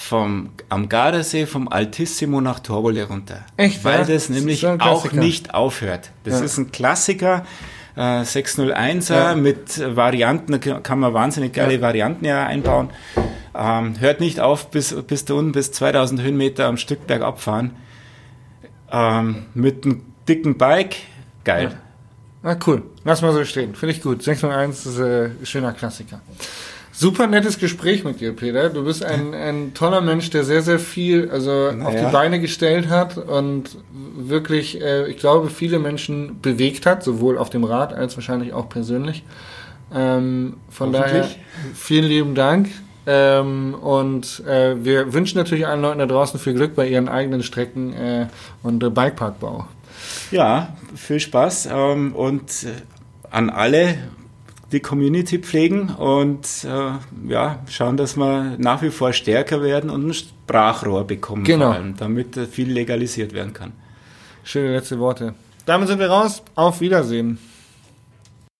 vom, am Gardasee vom Altissimo nach Torbole runter. Echt? Weil das nämlich das auch nicht aufhört. Das ja. ist ein Klassiker. Äh, 601er ja. mit Varianten, da kann man wahnsinnig geile ja. Varianten ja einbauen. Ähm, hört nicht auf bis, bis da unten, bis 2000 Höhenmeter am Stück bergab fahren. Ähm, mit einem dicken Bike, geil. Na cool, lass mal so stehen. Finde ich gut. 601 ist äh, ein schöner Klassiker. Super nettes Gespräch mit dir, Peter. Du bist ein, ein toller Mensch, der sehr, sehr viel also naja. auf die Beine gestellt hat und wirklich, äh, ich glaube, viele Menschen bewegt hat, sowohl auf dem Rad als wahrscheinlich auch persönlich. Ähm, von daher vielen lieben Dank. Ähm, und äh, wir wünschen natürlich allen Leuten da draußen viel Glück bei ihren eigenen Strecken äh, und äh, Bikeparkbau. Ja, viel Spaß ähm, und äh, an alle die Community pflegen und äh, ja, schauen, dass wir nach wie vor stärker werden und ein Sprachrohr bekommen, genau. allem, damit viel legalisiert werden kann. Schöne letzte Worte. Damit sind wir raus. Auf Wiedersehen.